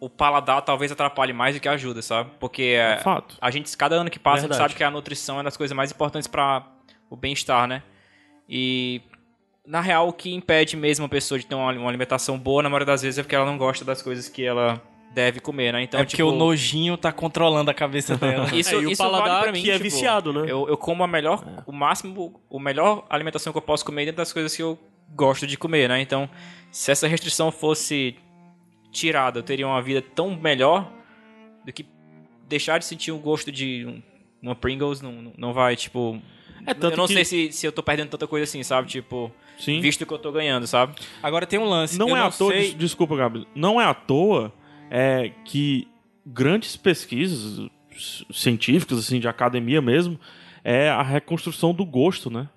o paladar talvez atrapalhe mais do que ajuda, sabe? Porque é, Fato. a gente, cada ano que passa, a gente sabe que a nutrição é uma das coisas mais importantes para o bem-estar, né? E, na real, o que impede mesmo a pessoa de ter uma, uma alimentação boa, na maioria das vezes, é porque ela não gosta das coisas que ela deve comer, né? Então, é porque tipo, o nojinho tá controlando a cabeça dela. Isso, É, e o isso paladar vale pra mim, que é tipo, viciado, né? Eu, eu como a melhor, o máximo, o melhor alimentação que eu posso comer dentro das coisas que eu gosto de comer, né? Então, se essa restrição fosse tirada, eu teria uma vida tão melhor do que deixar de sentir o gosto de um- uma Pringles não, não vai, tipo... É tanto eu não que- sei se, se eu tô perdendo tanta coisa assim, sabe? Tipo, Sim. visto que eu tô ganhando, sabe? Agora tem um lance. Não eu é não à toa, sei- des- desculpa, Gabi, não é à toa é, que grandes pesquisas científicas, assim, de academia mesmo, é a reconstrução do gosto, né?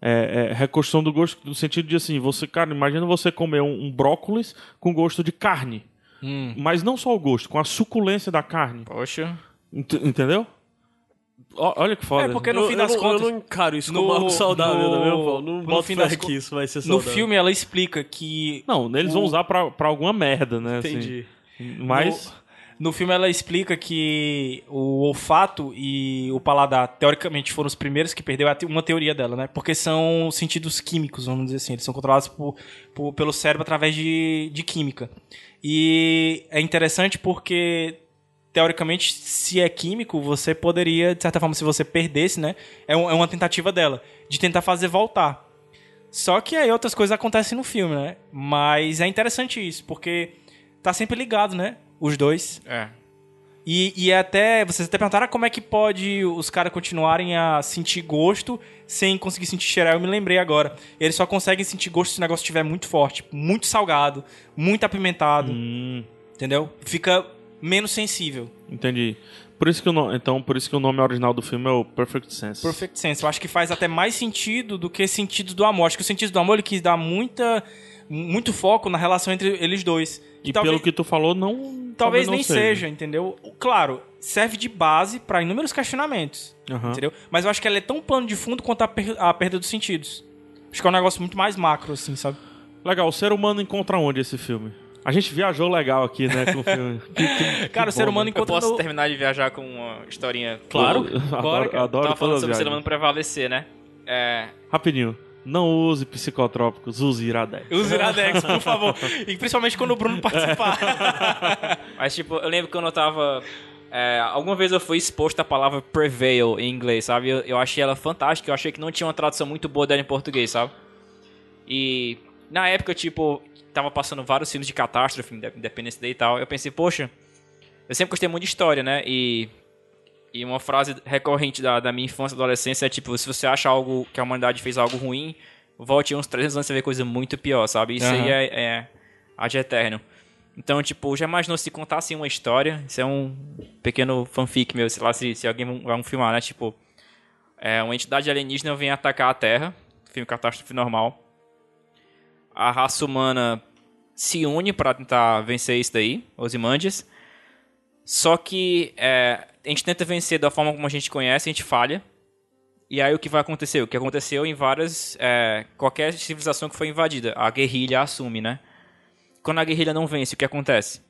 É, é reconstrução do gosto no sentido de assim, você, cara, imagina você comer um, um brócolis com gosto de carne. Hum. Mas não só o gosto, com a suculência da carne. Poxa... Ent- entendeu? Ó, olha que foda. É, porque no eu, fim eu das não, contas- eu não encaro isso no- como algo saudável, no- não é mesmo, Paulo? Não no boto fim das que co- isso vai ser No saudável. filme ela explica que Não, eles vão O- usar pra, pra alguma merda, né? assim. Mas... No filme ela explica que o olfato e o paladar, teoricamente, foram os primeiros que perdeu, é uma teoria dela, né? Porque são sentidos químicos, vamos dizer assim. Eles são controlados por, por- pelo cérebro através de, de química. E é interessante porque, teoricamente, se é químico, você poderia, de certa forma, se você perdesse, né? É, é uma tentativa dela, de tentar fazer voltar. Só que aí outras coisas acontecem no filme, né? Mas é interessante isso, porque tá sempre ligado, né? Os dois. É. E, e até, vocês até perguntaram ah, como é que pode os caras continuarem a sentir gosto sem conseguir sentir cheirar. Eu me lembrei agora. Eles só conseguem sentir gosto se o negócio estiver muito forte, muito salgado, muito apimentado, Hum, entendeu? Fica menos sensível. entendi. Por isso que o nome, então, por isso que o nome original do filme é o Perfect Sense. Perfect Sense. Eu acho que faz até mais sentido do que sentido do amor. Acho que o sentido do amor ele quis dar muita, muito foco na relação entre eles dois. E talvez- pelo que tu falou, não. Talvez não nem seja. entendeu? Claro, serve de base pra inúmeros questionamentos, Aham. entendeu? Mas eu acho que ela é tão plano de fundo quanto a, per- a perda dos sentidos. Acho que é um negócio muito mais macro, assim, sabe? Legal, o ser humano encontra onde esse filme? A gente viajou legal aqui, né, com o filme. Que- que- Cara, o que ser bom, humano né? Eu encontra posso no... terminar de viajar com uma historinha... Claro. Eu Bora, adoro, cara. adoro Tava falando sobre o ser humano prevalecer, né? É... Rapidinho. Não use psicotrópicos, use Iradex. Os Iradex, por favor. E principalmente quando o Bruno participar. Mas, tipo, eu lembro quando eu tava. é, alguma vez eu fui exposto à palavra prevail em inglês, sabe? Eu, eu achei ela fantástica, eu achei que não tinha uma tradução muito boa dela em português, sabe? E na época, tipo, tava passando vários filmes de catástrofe, Inde- Independence Day e tal. Eu pensei, poxa, eu sempre gostei muito de história, né? E, e uma frase recorrente da, da minha infância e adolescência é tipo: se você acha algo que a humanidade fez algo ruim, volte uns 300 anos e você vê coisa muito pior, sabe? Isso aí Aham. é, é ad eterno. Então, tipo, já imaginou se contasse uma história? Isso é um pequeno fanfic meu, sei lá se, se alguém vai vai filmar, né? Tipo, é, uma entidade alienígena vem atacar a Terra, filme catástrofe normal. A raça humana se une pra tentar vencer isso daí, os Imandias. Só que é, a gente tenta vencer da forma como a gente conhece, a gente falha. E aí o que vai acontecer? O que aconteceu em várias. é, qualquer civilização que foi invadida, a guerrilha assume, né? Quando a guerrilha não vence, o que acontece?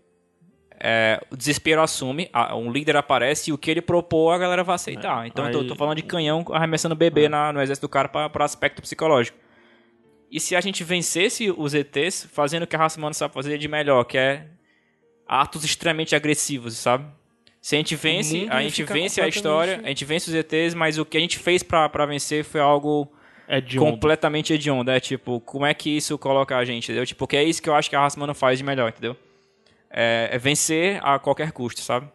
É, o desespero assume, a- um líder aparece e o que ele propor a galera vai aceitar. então eu tô, aí- tô falando de canhão arremessando bebê na- no exército do cara para aspecto psicológico. E se a gente vencesse os ETs fazendo o que a raça humana sabe fazer de melhor, que é atos extremamente agressivos, sabe? Se a gente vence, a gente vence a história, a gente vence os ETs, mas o que a gente fez pra pra vencer foi algo de completamente hediondo. É tipo, como é que isso coloca a gente, entendeu? Tipo, que é isso que eu acho que a raça humana faz de melhor, entendeu? É, é vencer a qualquer custo, sabe?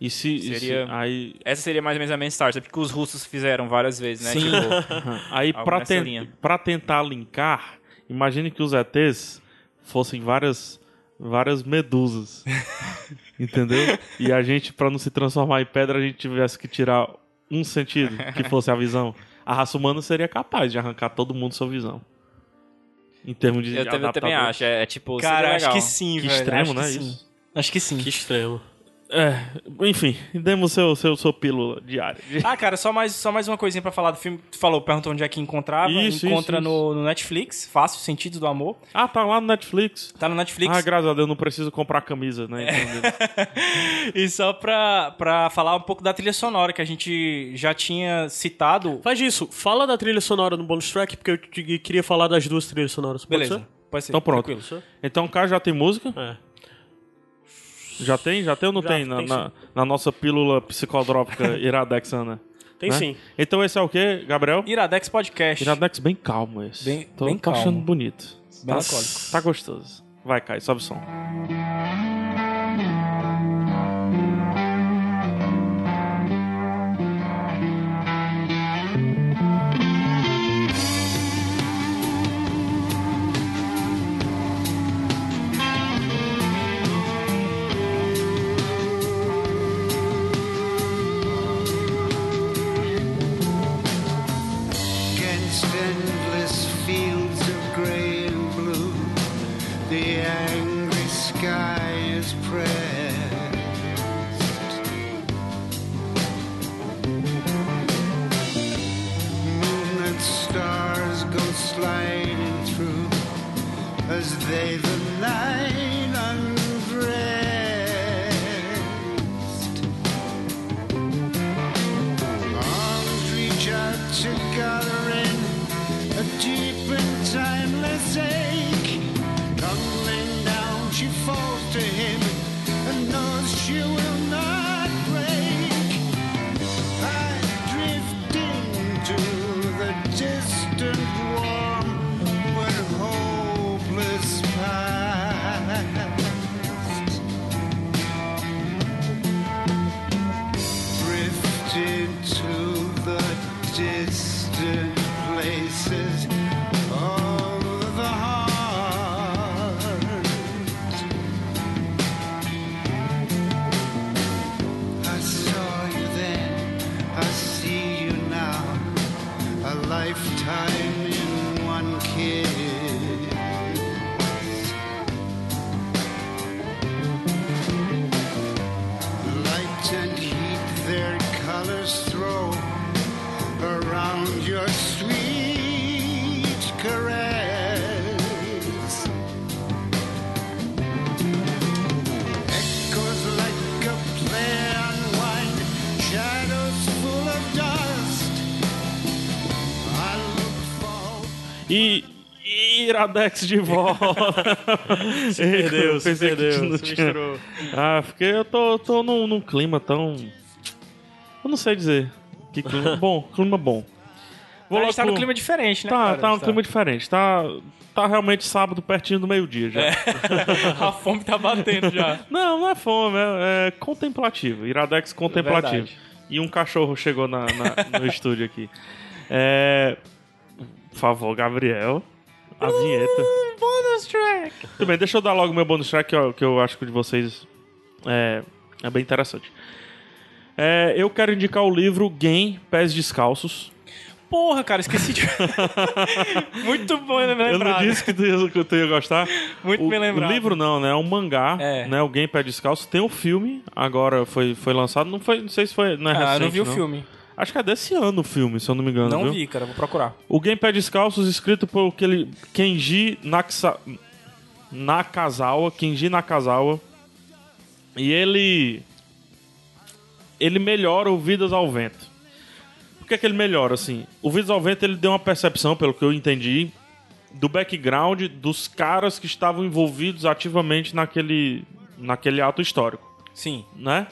E se, e se- Seria- aí, Essa seria mais ou menos a mensagem, sabe? que os russos fizeram várias vezes, né? Sim. Tipo, aí pra, ten- pra tentar linkar, imagine que os ETs fossem várias, várias medusas. entendeu? E a gente, pra não se transformar em pedra, a gente tivesse que tirar um sentido, que fosse a visão. A raça humana seria capaz de arrancar todo mundo sua visão. Em termos de eu, também- eu também acho. É, é tipo, Cara, acho que sim, Que velho. extremo, acho né, que sim. isso? Acho que sim. Que extremo. É, enfim, demos seu, seu, sua pílula diária. Ah, cara, só mais, só mais uma coisinha pra falar do filme. Tu falou, perguntou onde é que encontrava. Isso, Encontra isso, no, no Netflix, Fácil Sentido do Amor. Ah, tá lá no Netflix. Tá no Netflix. Ah, graças a Deus, não preciso comprar camisa, né? Então, E só pra, pra falar um pouco da trilha sonora que a gente já tinha citado. Faz isso. Fala da trilha sonora no bonus track, porque eu te- queria falar das duas trilhas sonoras. Pode Beleza. ser? Pode ser. Então pronto. tranquilo. Então, cá já tem música? É. Já tem? Já tem ou não Já, tem? Na, tem na, na nossa pílula psicodrópica iradexana? Tem né? sim. Então esse é o quê, Gabriel? Iradex Podcast. Iradex bem calmo esse. Bem- tô, bem achando calmo. bonito. Tá, Melancólico. tá gostoso. Vai, Kai, sobe o som. prayer. E Iradex de volta. se perdeu, se perdeu, se misturou. Ah, porque eu tô, tô num, num clima tão. Eu não sei dizer. Que clima. bom, clima bom. Vou a gente tá num clima diferente, né? Tá, cara? tá um Tá. clima diferente. Tá, tá realmente sábado pertinho do meio-dia já. A fome tá batendo já. Não, não é fome, é, é contemplativo. Iradex contemplativo. Verdade. E um cachorro chegou na, na- no estúdio aqui. É, por favor, Gabriel. A vinheta. Bonus track! Tudo bem, deixa eu dar logo meu bônus track, que eu, que eu acho que o de vocês é, é bem interessante. É, eu quero indicar o livro Game Pés Descalços. Porra, cara, esqueci de. Muito bom, né? Eu não disse que tu, ia- que tu ia gostar. Muito o, bem lembrado. O livro não, né? É um mangá, É. né? O Game Pés Descalços. Tem um filme, agora foi, foi lançado. Não, foi, não sei se foi. Não é Ah, eu recente, não vi o filme. Acho que é desse ano o filme, se eu não me engano. Não viu? vi, cara, vou procurar. O Game Pés Descalços, escrito por aquele Kenji Naksa... Nakazawa. Kenji Nakazawa. E ele. Ele melhora o Vidas ao Vento. Por que, que ele melhora, assim? O Vidas ao Vento ele deu uma percepção, pelo que eu entendi, do background dos caras que estavam envolvidos ativamente naquele, naquele ato histórico, Sim. né?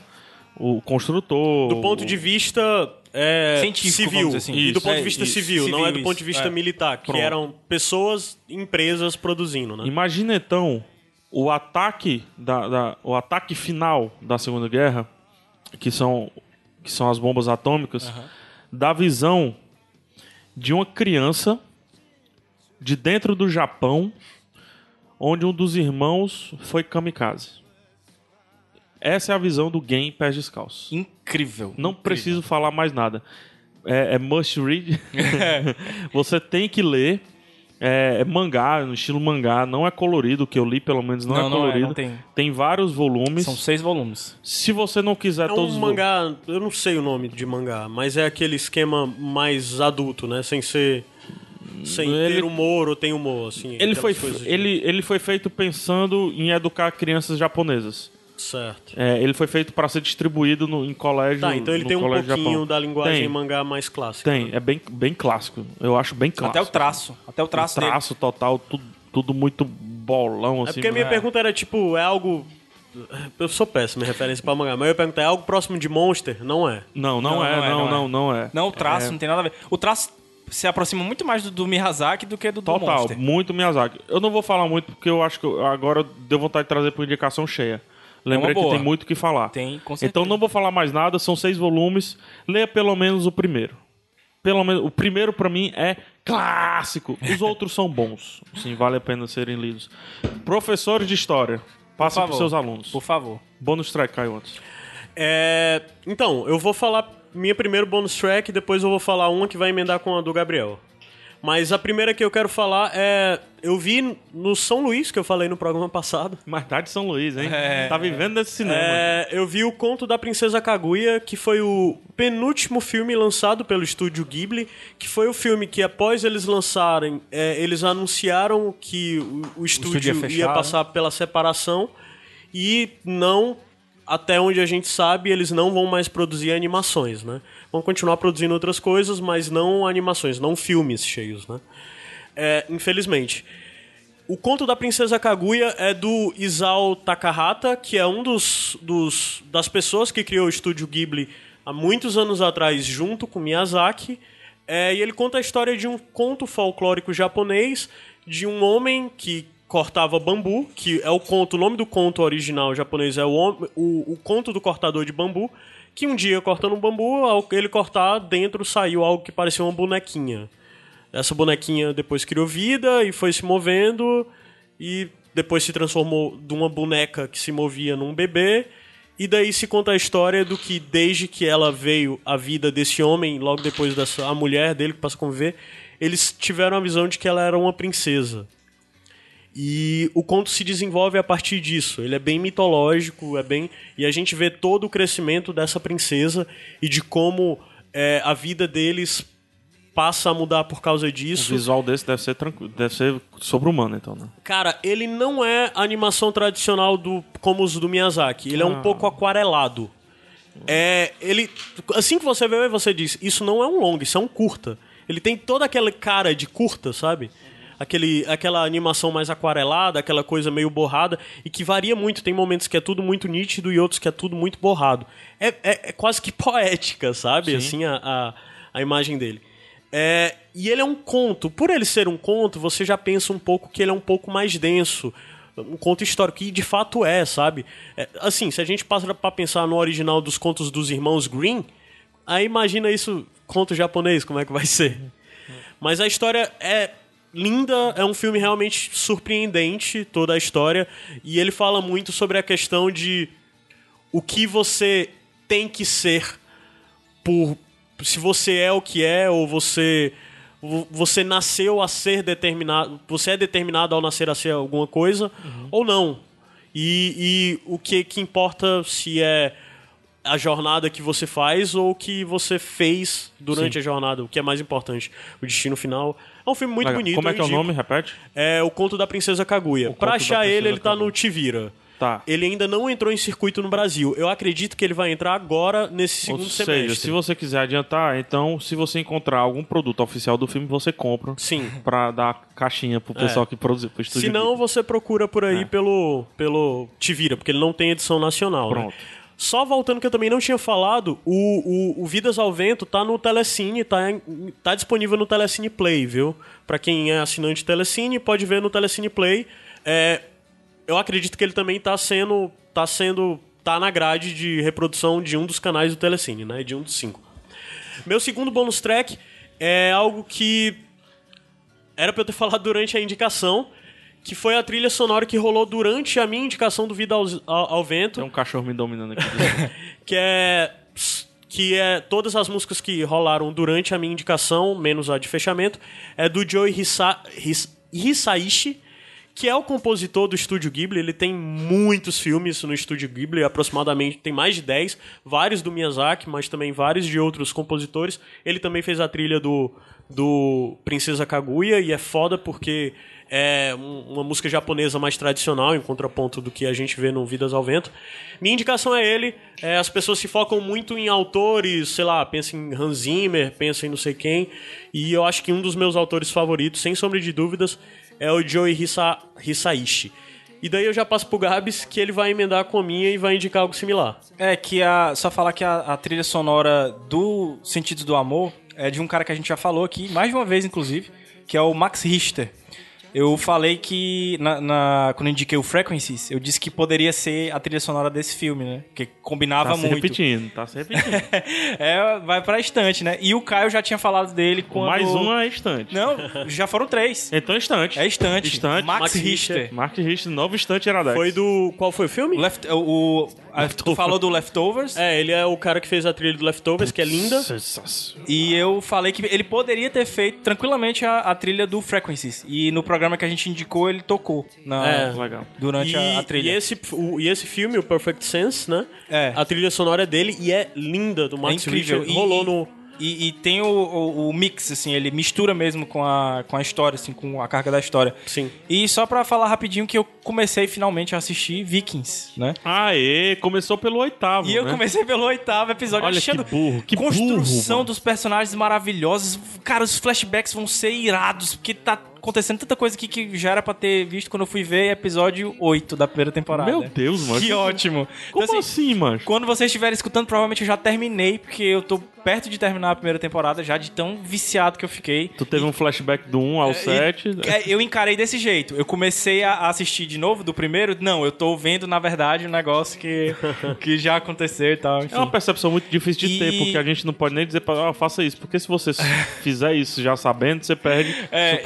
O construtor. Do ponto de vista é, Científico, civil. assim. E do ponto de É, vista isso. civil, não Civil, é do ponto de vista É. militar, que Pronto. eram pessoas, empresas produzindo, né? Imagina então o ataque da, da- o ataque final da Segunda Guerra, que são que são as bombas atômicas, da visão de uma criança de dentro do Japão, onde um dos irmãos foi kamikaze. Essa é a visão do game Pés Descalços. Incrível. Não Incrível. preciso falar mais nada. É, é must read. Você tem que ler. É, é mangá, no estilo mangá. Não é colorido, o que eu li pelo menos não, Não, é não é, colorido. não tem. tem vários volumes. São seis volumes. Se você não quiser É todos um os vo- mangá, eu não sei o nome de mangá, mas é aquele esquema mais adulto, né? Sem ser. Sem Ele- ter humor ou tem humor, assim. Ele foi, de- ele, ele foi feito pensando em educar crianças japonesas. Certo. É, ele foi feito para ser distribuído no, em colégio. Tá, então ele tem um pouquinho da linguagem Tem, mangá mais clássica. Tem, é bem, bem clássico. Eu acho bem clássico. Até o traço. Até o traço, O traço total, tudo, tudo muito bolão, É assim. porque a minha É. pergunta era tipo, é algo Eu sou péssimo em referência pra mangá, mas eu ia perguntar, é algo próximo de Monster? Não é. Não, não, Não, é, não é, não, não é. não, não é. Não, o traço não tem nada a ver. O traço se aproxima muito mais do, do Miyazaki do que do, do Total, Monster. muito Miyazaki. Eu não vou falar muito porque eu acho que agora deu vontade de trazer por indicação cheia. Lembrei que boa. tem muito o que falar. Tem, com certeza. Então não vou falar mais nada, são seis volumes. Leia pelo menos o primeiro. Pelo menos o primeiro pra mim é clássico. Os outros são bons. Sim, vale a pena serem lidos. Professores de história, passa para seus alunos. Por favor. Bônus track, Caio antes. É, Então, eu vou falar minha primeiro bonus track, depois eu vou falar uma que vai emendar com a do Gabriel. Mas a primeira que eu quero falar é. Eu vi no São Luís, que eu falei no programa passado. Mais tarde São Luís, hein? Tá vivendo desse cinema. É, eu vi o Conto da Princesa Kaguya, que foi o penúltimo filme lançado pelo estúdio Ghibli, que foi o filme que após eles lançarem, é, eles anunciaram que o, o estúdio, estúdio ia ia, fechar, né? passar pela separação e não, até onde a gente sabe, eles não vão mais produzir animações, né? Vão continuar produzindo outras coisas, mas não animações, não filmes cheios, né? É, infelizmente. O conto da Princesa Kaguya é do Isao Takahata, que é um dos, dos das pessoas que criou o estúdio Ghibli há muitos anos atrás, junto com Miyazaki. É, e ele conta a história de um conto folclórico japonês de um homem que cortava bambu, que é o conto, o nome do conto original japonês é o, o, o conto do cortador de bambu, que um dia cortando um bambu, ao ele cortar, dentro saiu algo que parecia uma bonequinha. Essa bonequinha depois criou vida e foi se movendo e depois se transformou de uma boneca que se movia num bebê. E daí se conta a história do que desde que ela veio à vida desse homem, logo depois dessa a mulher dele que passa a conviver, eles tiveram a visão de que ela era uma princesa. E o conto se desenvolve a partir disso. Ele é bem mitológico, é bem e a gente vê todo o crescimento dessa princesa e de como é, a vida deles passa a mudar por causa O disso. visual desse deve ser tranquilo, deve ser sobre-humano, então, né? Cara, ele não é a animação tradicional do como os do Miyazaki. Ele é um pouco aquarelado. É, ele assim que você vê, você diz, isso não é um longo, isso é um curta. Ele tem toda aquela cara de curta, sabe? Aquele, aquela animação mais aquarelada, aquela coisa meio borrada, e que varia muito. Tem momentos que é tudo muito nítido e outros que é tudo muito borrado. É, é- é quase que poética, sabe? Assim, a, a, a imagem dele. É, e ele é um conto. Por ele ser um conto, você já pensa um pouco que ele é um pouco mais denso. Um conto histórico, e de fato é, sabe? É, assim, se a gente passa pra pensar no original dos contos dos irmãos Green, aí imagina isso, conto japonês, como é que vai ser. Mas a história é linda, é um filme realmente surpreendente, toda a história. E ele fala muito sobre a questão de o que você tem que ser por se você é o que é ou você vo- você nasceu a ser determinado, você é determinado ao nascer a ser alguma coisa ou não. E, e o que que importa se é a jornada que você faz ou o que você fez durante a jornada, o que é mais importante, o destino final. É um filme muito Legal. bonito. Como é que é o nome? Repete? É o Conto da Princesa Kaguya. O Pra achar ele, ele tá Kaguya. no Tivira. Tá. Ele ainda não entrou em circuito no Brasil. Eu acredito que ele vai entrar agora nesse segundo Ou semestre. seja, se você quiser adiantar, então, se você encontrar algum produto oficial do filme, você compra. Sim. Pra dar caixinha pro pessoal que produziu, pro estúdio. Se não, você procura por aí pelo, pelo Tivira, porque ele não tem edição nacional. né? Só voltando que eu também não tinha falado, o, o, o Vidas ao Vento tá no Telecine, tá, tá disponível no Telecine Play, viu? Pra quem é assinante Telecine, pode ver no Telecine Play. É, eu acredito que ele também tá sendo. tá sendo. tá na grade de reprodução de um dos canais do Telecine, né? De um dos cinco. Meu segundo bônus track é algo que era pra eu ter falado durante a indicação, que foi a trilha sonora que rolou durante a minha indicação do Vida ao, ao, ao Vento Tem um cachorro me dominando aqui. que é que é todas as músicas que rolaram durante a minha indicação, menos a de fechamento, é do Joe Hisa, His- Hisaishi, que é o compositor do Estúdio Ghibli. Ele tem muitos filmes no Estúdio Ghibli, aproximadamente tem mais de 10, vários do Miyazaki, mas também vários de outros compositores. Ele também fez a trilha do, do Princesa Kaguya e é foda porque é um- uma música japonesa mais tradicional, em contraponto do que a gente vê no Vidas ao Vento. Minha indicação é ele. É, as pessoas se focam muito em autores, sei lá, pensam em Hans Zimmer, pensam em não sei quem. E eu acho que um dos meus autores favoritos, sem sombra de dúvidas, é o Joe Hisa, Hisaishi. E daí eu já passo pro Gabs que ele vai emendar com a minha e vai indicar algo similar. É que a. Só falar que a, a trilha sonora do Sentidos do Amor é de um cara que a gente já falou aqui, mais de uma vez, inclusive, que é o Max Richter. Eu falei que, na, na- quando eu indiquei o Frequencies, eu disse que poderia ser a trilha sonora desse filme, né? Porque combinava Tá se muito. repetindo, tá se repetindo. é, vai pra estante, né? E o Caio já tinha falado dele quando... Mais um é estante. Não, já foram três. Então estante. É estante. Estante. Max, Max Richter. Richter. Mark Richter, novo estante Iradex. Foi do. Qual foi o filme? Left, o, o- a- tu falou do Leftovers. É, ele é o cara que fez a trilha do Leftovers, que é linda. Sensacional. E eu falei que ele poderia ter feito tranquilamente a, a trilha do Frequencies. E no programa que a gente indicou, ele tocou na, É. Legal. durante E, a, a trilha. e esse, o- e esse filme, o Perfect Sense, né? É. A trilha sonora é dele e é linda, do é Max incrível. Richter. E- Rolou e, no. E, e tem o, o, o mix, assim, ele mistura mesmo com a, com a história, assim, com a carga da história. Sim. E só pra falar rapidinho que eu comecei finalmente a assistir Vikings, né? Aê, começou pelo oitavo. E eu né? comecei pelo oitavo episódio Olha achando que burro, que construção burro, dos personagens maravilhosos. Cara, os flashbacks vão ser irados, porque tá acontecendo tanta coisa aqui que já era pra ter visto quando eu fui ver episódio 8 da primeira temporada. Meu Deus, mano. Que ótimo. Como Então, assim, assim, mano? quando vocês estiverem escutando, provavelmente eu já terminei, porque eu tô perto de terminar a primeira temporada já de tão viciado que eu fiquei. Tu teve um flashback do 1 ao E- 7. é, eu encarei desse jeito. Eu comecei a assistir de novo do primeiro. Não, eu tô vendo, na verdade, um negócio que, que já aconteceu e tal. Enfim. É uma percepção muito difícil de ter, E- porque a gente não pode nem dizer pra ah, faça isso. Porque se você fizer isso já sabendo, você perde. É, você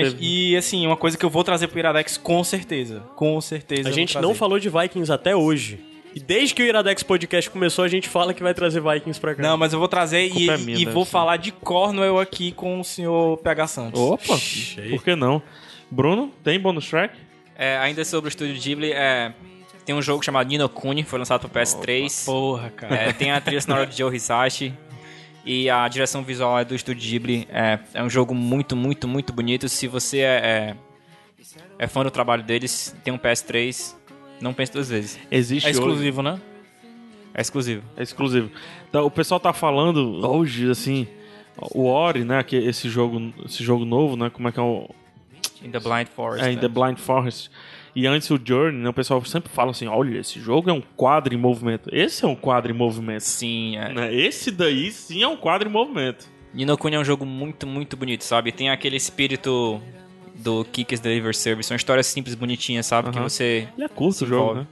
exatamente. teve. E assim, uma coisa que eu vou trazer pro Iradex com certeza. Com certeza. A gente não falou de Vikings até hoje. E desde que o Iradex Podcast começou, a gente fala que vai trazer Vikings pra cá. Não, mas eu vou trazer e, é minha, e vou ser. falar de Cornwell aqui com o senhor PH Santos. Opa, por que não? Bruno, tem bonus track? É, ainda sobre o estúdio Ghibli, é, tem um jogo chamado Nino Kuni, foi lançado pro PS3. Porra, cara. É, tem a trilha sonora de Joe Hisashi. E a direção visual é do estúdio Ghibli. É, é um jogo muito, muito, muito bonito. Se você é, é, é fã do trabalho deles, tem um PS3, não pense duas vezes. Existe É hoje. exclusivo, né? É exclusivo. É exclusivo. Então, o pessoal tá falando hoje, assim, o Ori, né? Que esse jogo, esse jogo novo, né? Como é que é o. In the Blind Forest. É, em né? The Blind Forest. E antes o Journey, né? O pessoal sempre fala assim: olha, esse jogo é um quadro em movimento. Esse é um quadro em movimento. Sim, é. Né? Esse daí sim é um quadro em movimento. Nino Kuni é um jogo muito, muito bonito, sabe? Tem aquele espírito do Kicks Deliver Service. São histórias simples, bonitinhas, sabe? Que você... Ele é curto o jogo, né?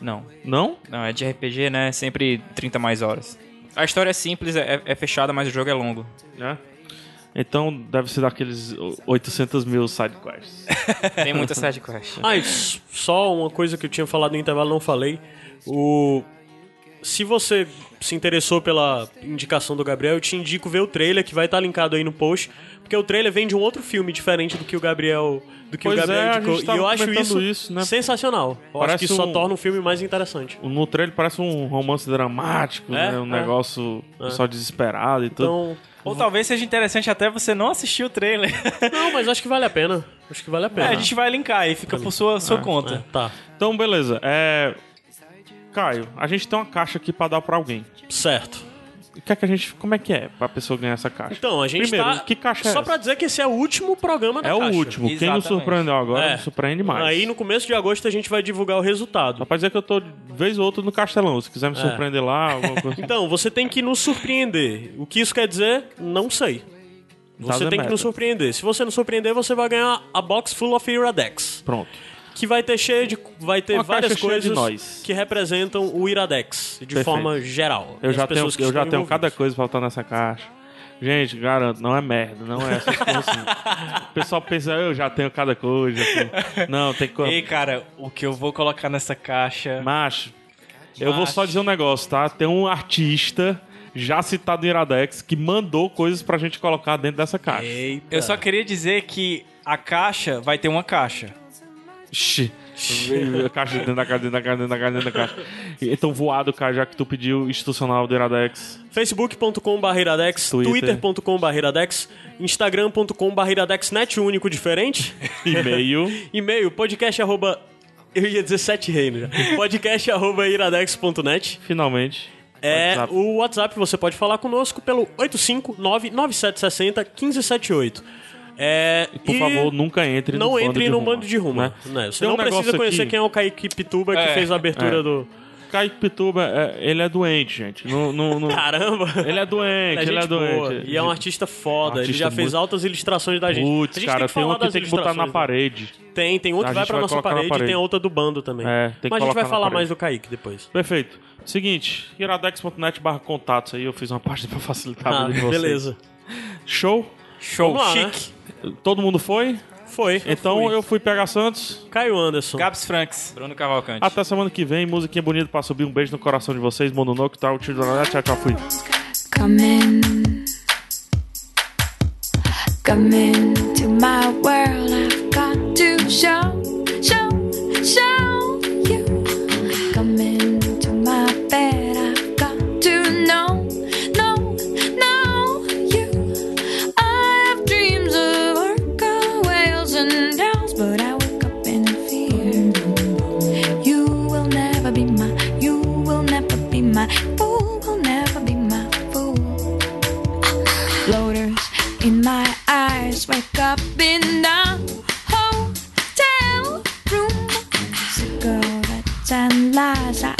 Não, Não? não, é de RPG, né? Sempre 30 mais horas. A história é simples, é, é fechada, mas o jogo é longo. É. Então deve ser daqueles 800 mil sidequests. Tem muita side quest. Ah, e só uma coisa que eu tinha falado no intervalo não falei. O se você se interessou pela indicação do Gabriel, eu te indico ver o trailer que vai estar linkado aí no post, porque o trailer vem de um outro filme diferente do que o Gabriel, do que Pois o Gabriel é, a indicou. gente E eu acho comentando isso, isso, né? sensacional. Eu acho Parece que isso só um- torna o filme mais interessante. No trailer parece um romance dramático, É, né? Um é. negócio só desesperado e tudo. Ou talvez seja interessante até você não assistir o trailer. não, mas acho que vale a pena. Acho que vale a É, pena. a gente vai linkar aí, fica por sua, sua conta. É, tá. Então, beleza. É... Caio, a gente tem uma caixa aqui pra dar pra alguém. Certo. O que é que a gente. Como é que é pra pessoa ganhar essa caixa? Então, a gente Primeiro, tá que caixa é Só essa? pra dizer que esse é o último programa da É o caixa. último. Quem nos Exatamente. surpreendeu agora É. nos surpreende mais. Aí no começo de agosto a gente vai divulgar o resultado. Só pra dizer que eu tô de vez ou outra no Castelão. Se quiser me É. surpreender lá, alguma coisa. Então, você tem que nos surpreender. O que isso quer dizer? Não sei. Você tem que matter. nos surpreender. Se você nos surpreender, você vai ganhar a box full of Iradex. Pronto. Que vai ter cheio de. Vai ter Uma várias caixa cheia de coisas nós. que representam o Iradex de Perfeito. forma geral. Eu já tenho, pessoas que eu já estão tenho cada envolvidas. coisa botar nessa caixa. Gente, garanto, não é merda, não é essas coisas assim. O pessoal pensa, eu já tenho cada coisa. assim. Não, tem coisa. Ei, cara, o que eu vou colocar nessa caixa. Macho, eu vou só dizer um negócio, tá? Tem um artista já citado no Iradex que mandou coisas pra gente colocar dentro dessa caixa. Eita. Eu só queria dizer que a caixa vai ter uma caixa. Xi. caixa dentro da caixa, dentro da caixa, dentro da caixa, dentro da caixa. Então voado, cara, já que tu pediu institucional do Iradex. facebook.com.br iradex, Twitter. twitter.com.br iradex, instagram.com.br iradex net único diferente, E-mail. e-mail podcast arroba, eu ia dizer sete reinos já, podcast arroba iradex.net. finalmente. É WhatsApp. o WhatsApp, você pode falar conosco pelo 859-9760-1578. É, Por e favor, nunca entre não no bando entre no Ruma, bando de rumo. né? Né? Você Tem um não precisa conhecer aqui- quem é o Kaique Pituba que É, fez a abertura é. do. Kaique Pituba, é, ele é doente, gente. Não, não, não- Caramba! Ele é doente, Ele ele é é gente boa. doente. E é um artista foda. ele Artista já fez muito- altas ilustrações da gente. Putz, gente cara, tem um que tem que botar na né? parede. Tem, tem outro A que vai pra vai nossa parede, e parede. tem outra do bando também. É, tem que Mas a gente vai falar parede. mais do Kaique depois. Perfeito. Seguinte, iradex.net barra contatos aí, eu fiz uma página pra facilitar a Ah, vida de vocês. beleza. Show? Show, Vamos lá, né? Todo mundo foi? Foi. Então fui. eu fui pegar Santos. Caio Anderson. Gabs Franks. Bruno Cavalcante. Até semana que vem, musiquinha bonita pra subir. Um beijo no coração de vocês. Mononoke, tal, tio do Tchau, tchau, fui. Come in. Come into my world. I've got to show, show, show just wake up in the hotel room. So go to Liza.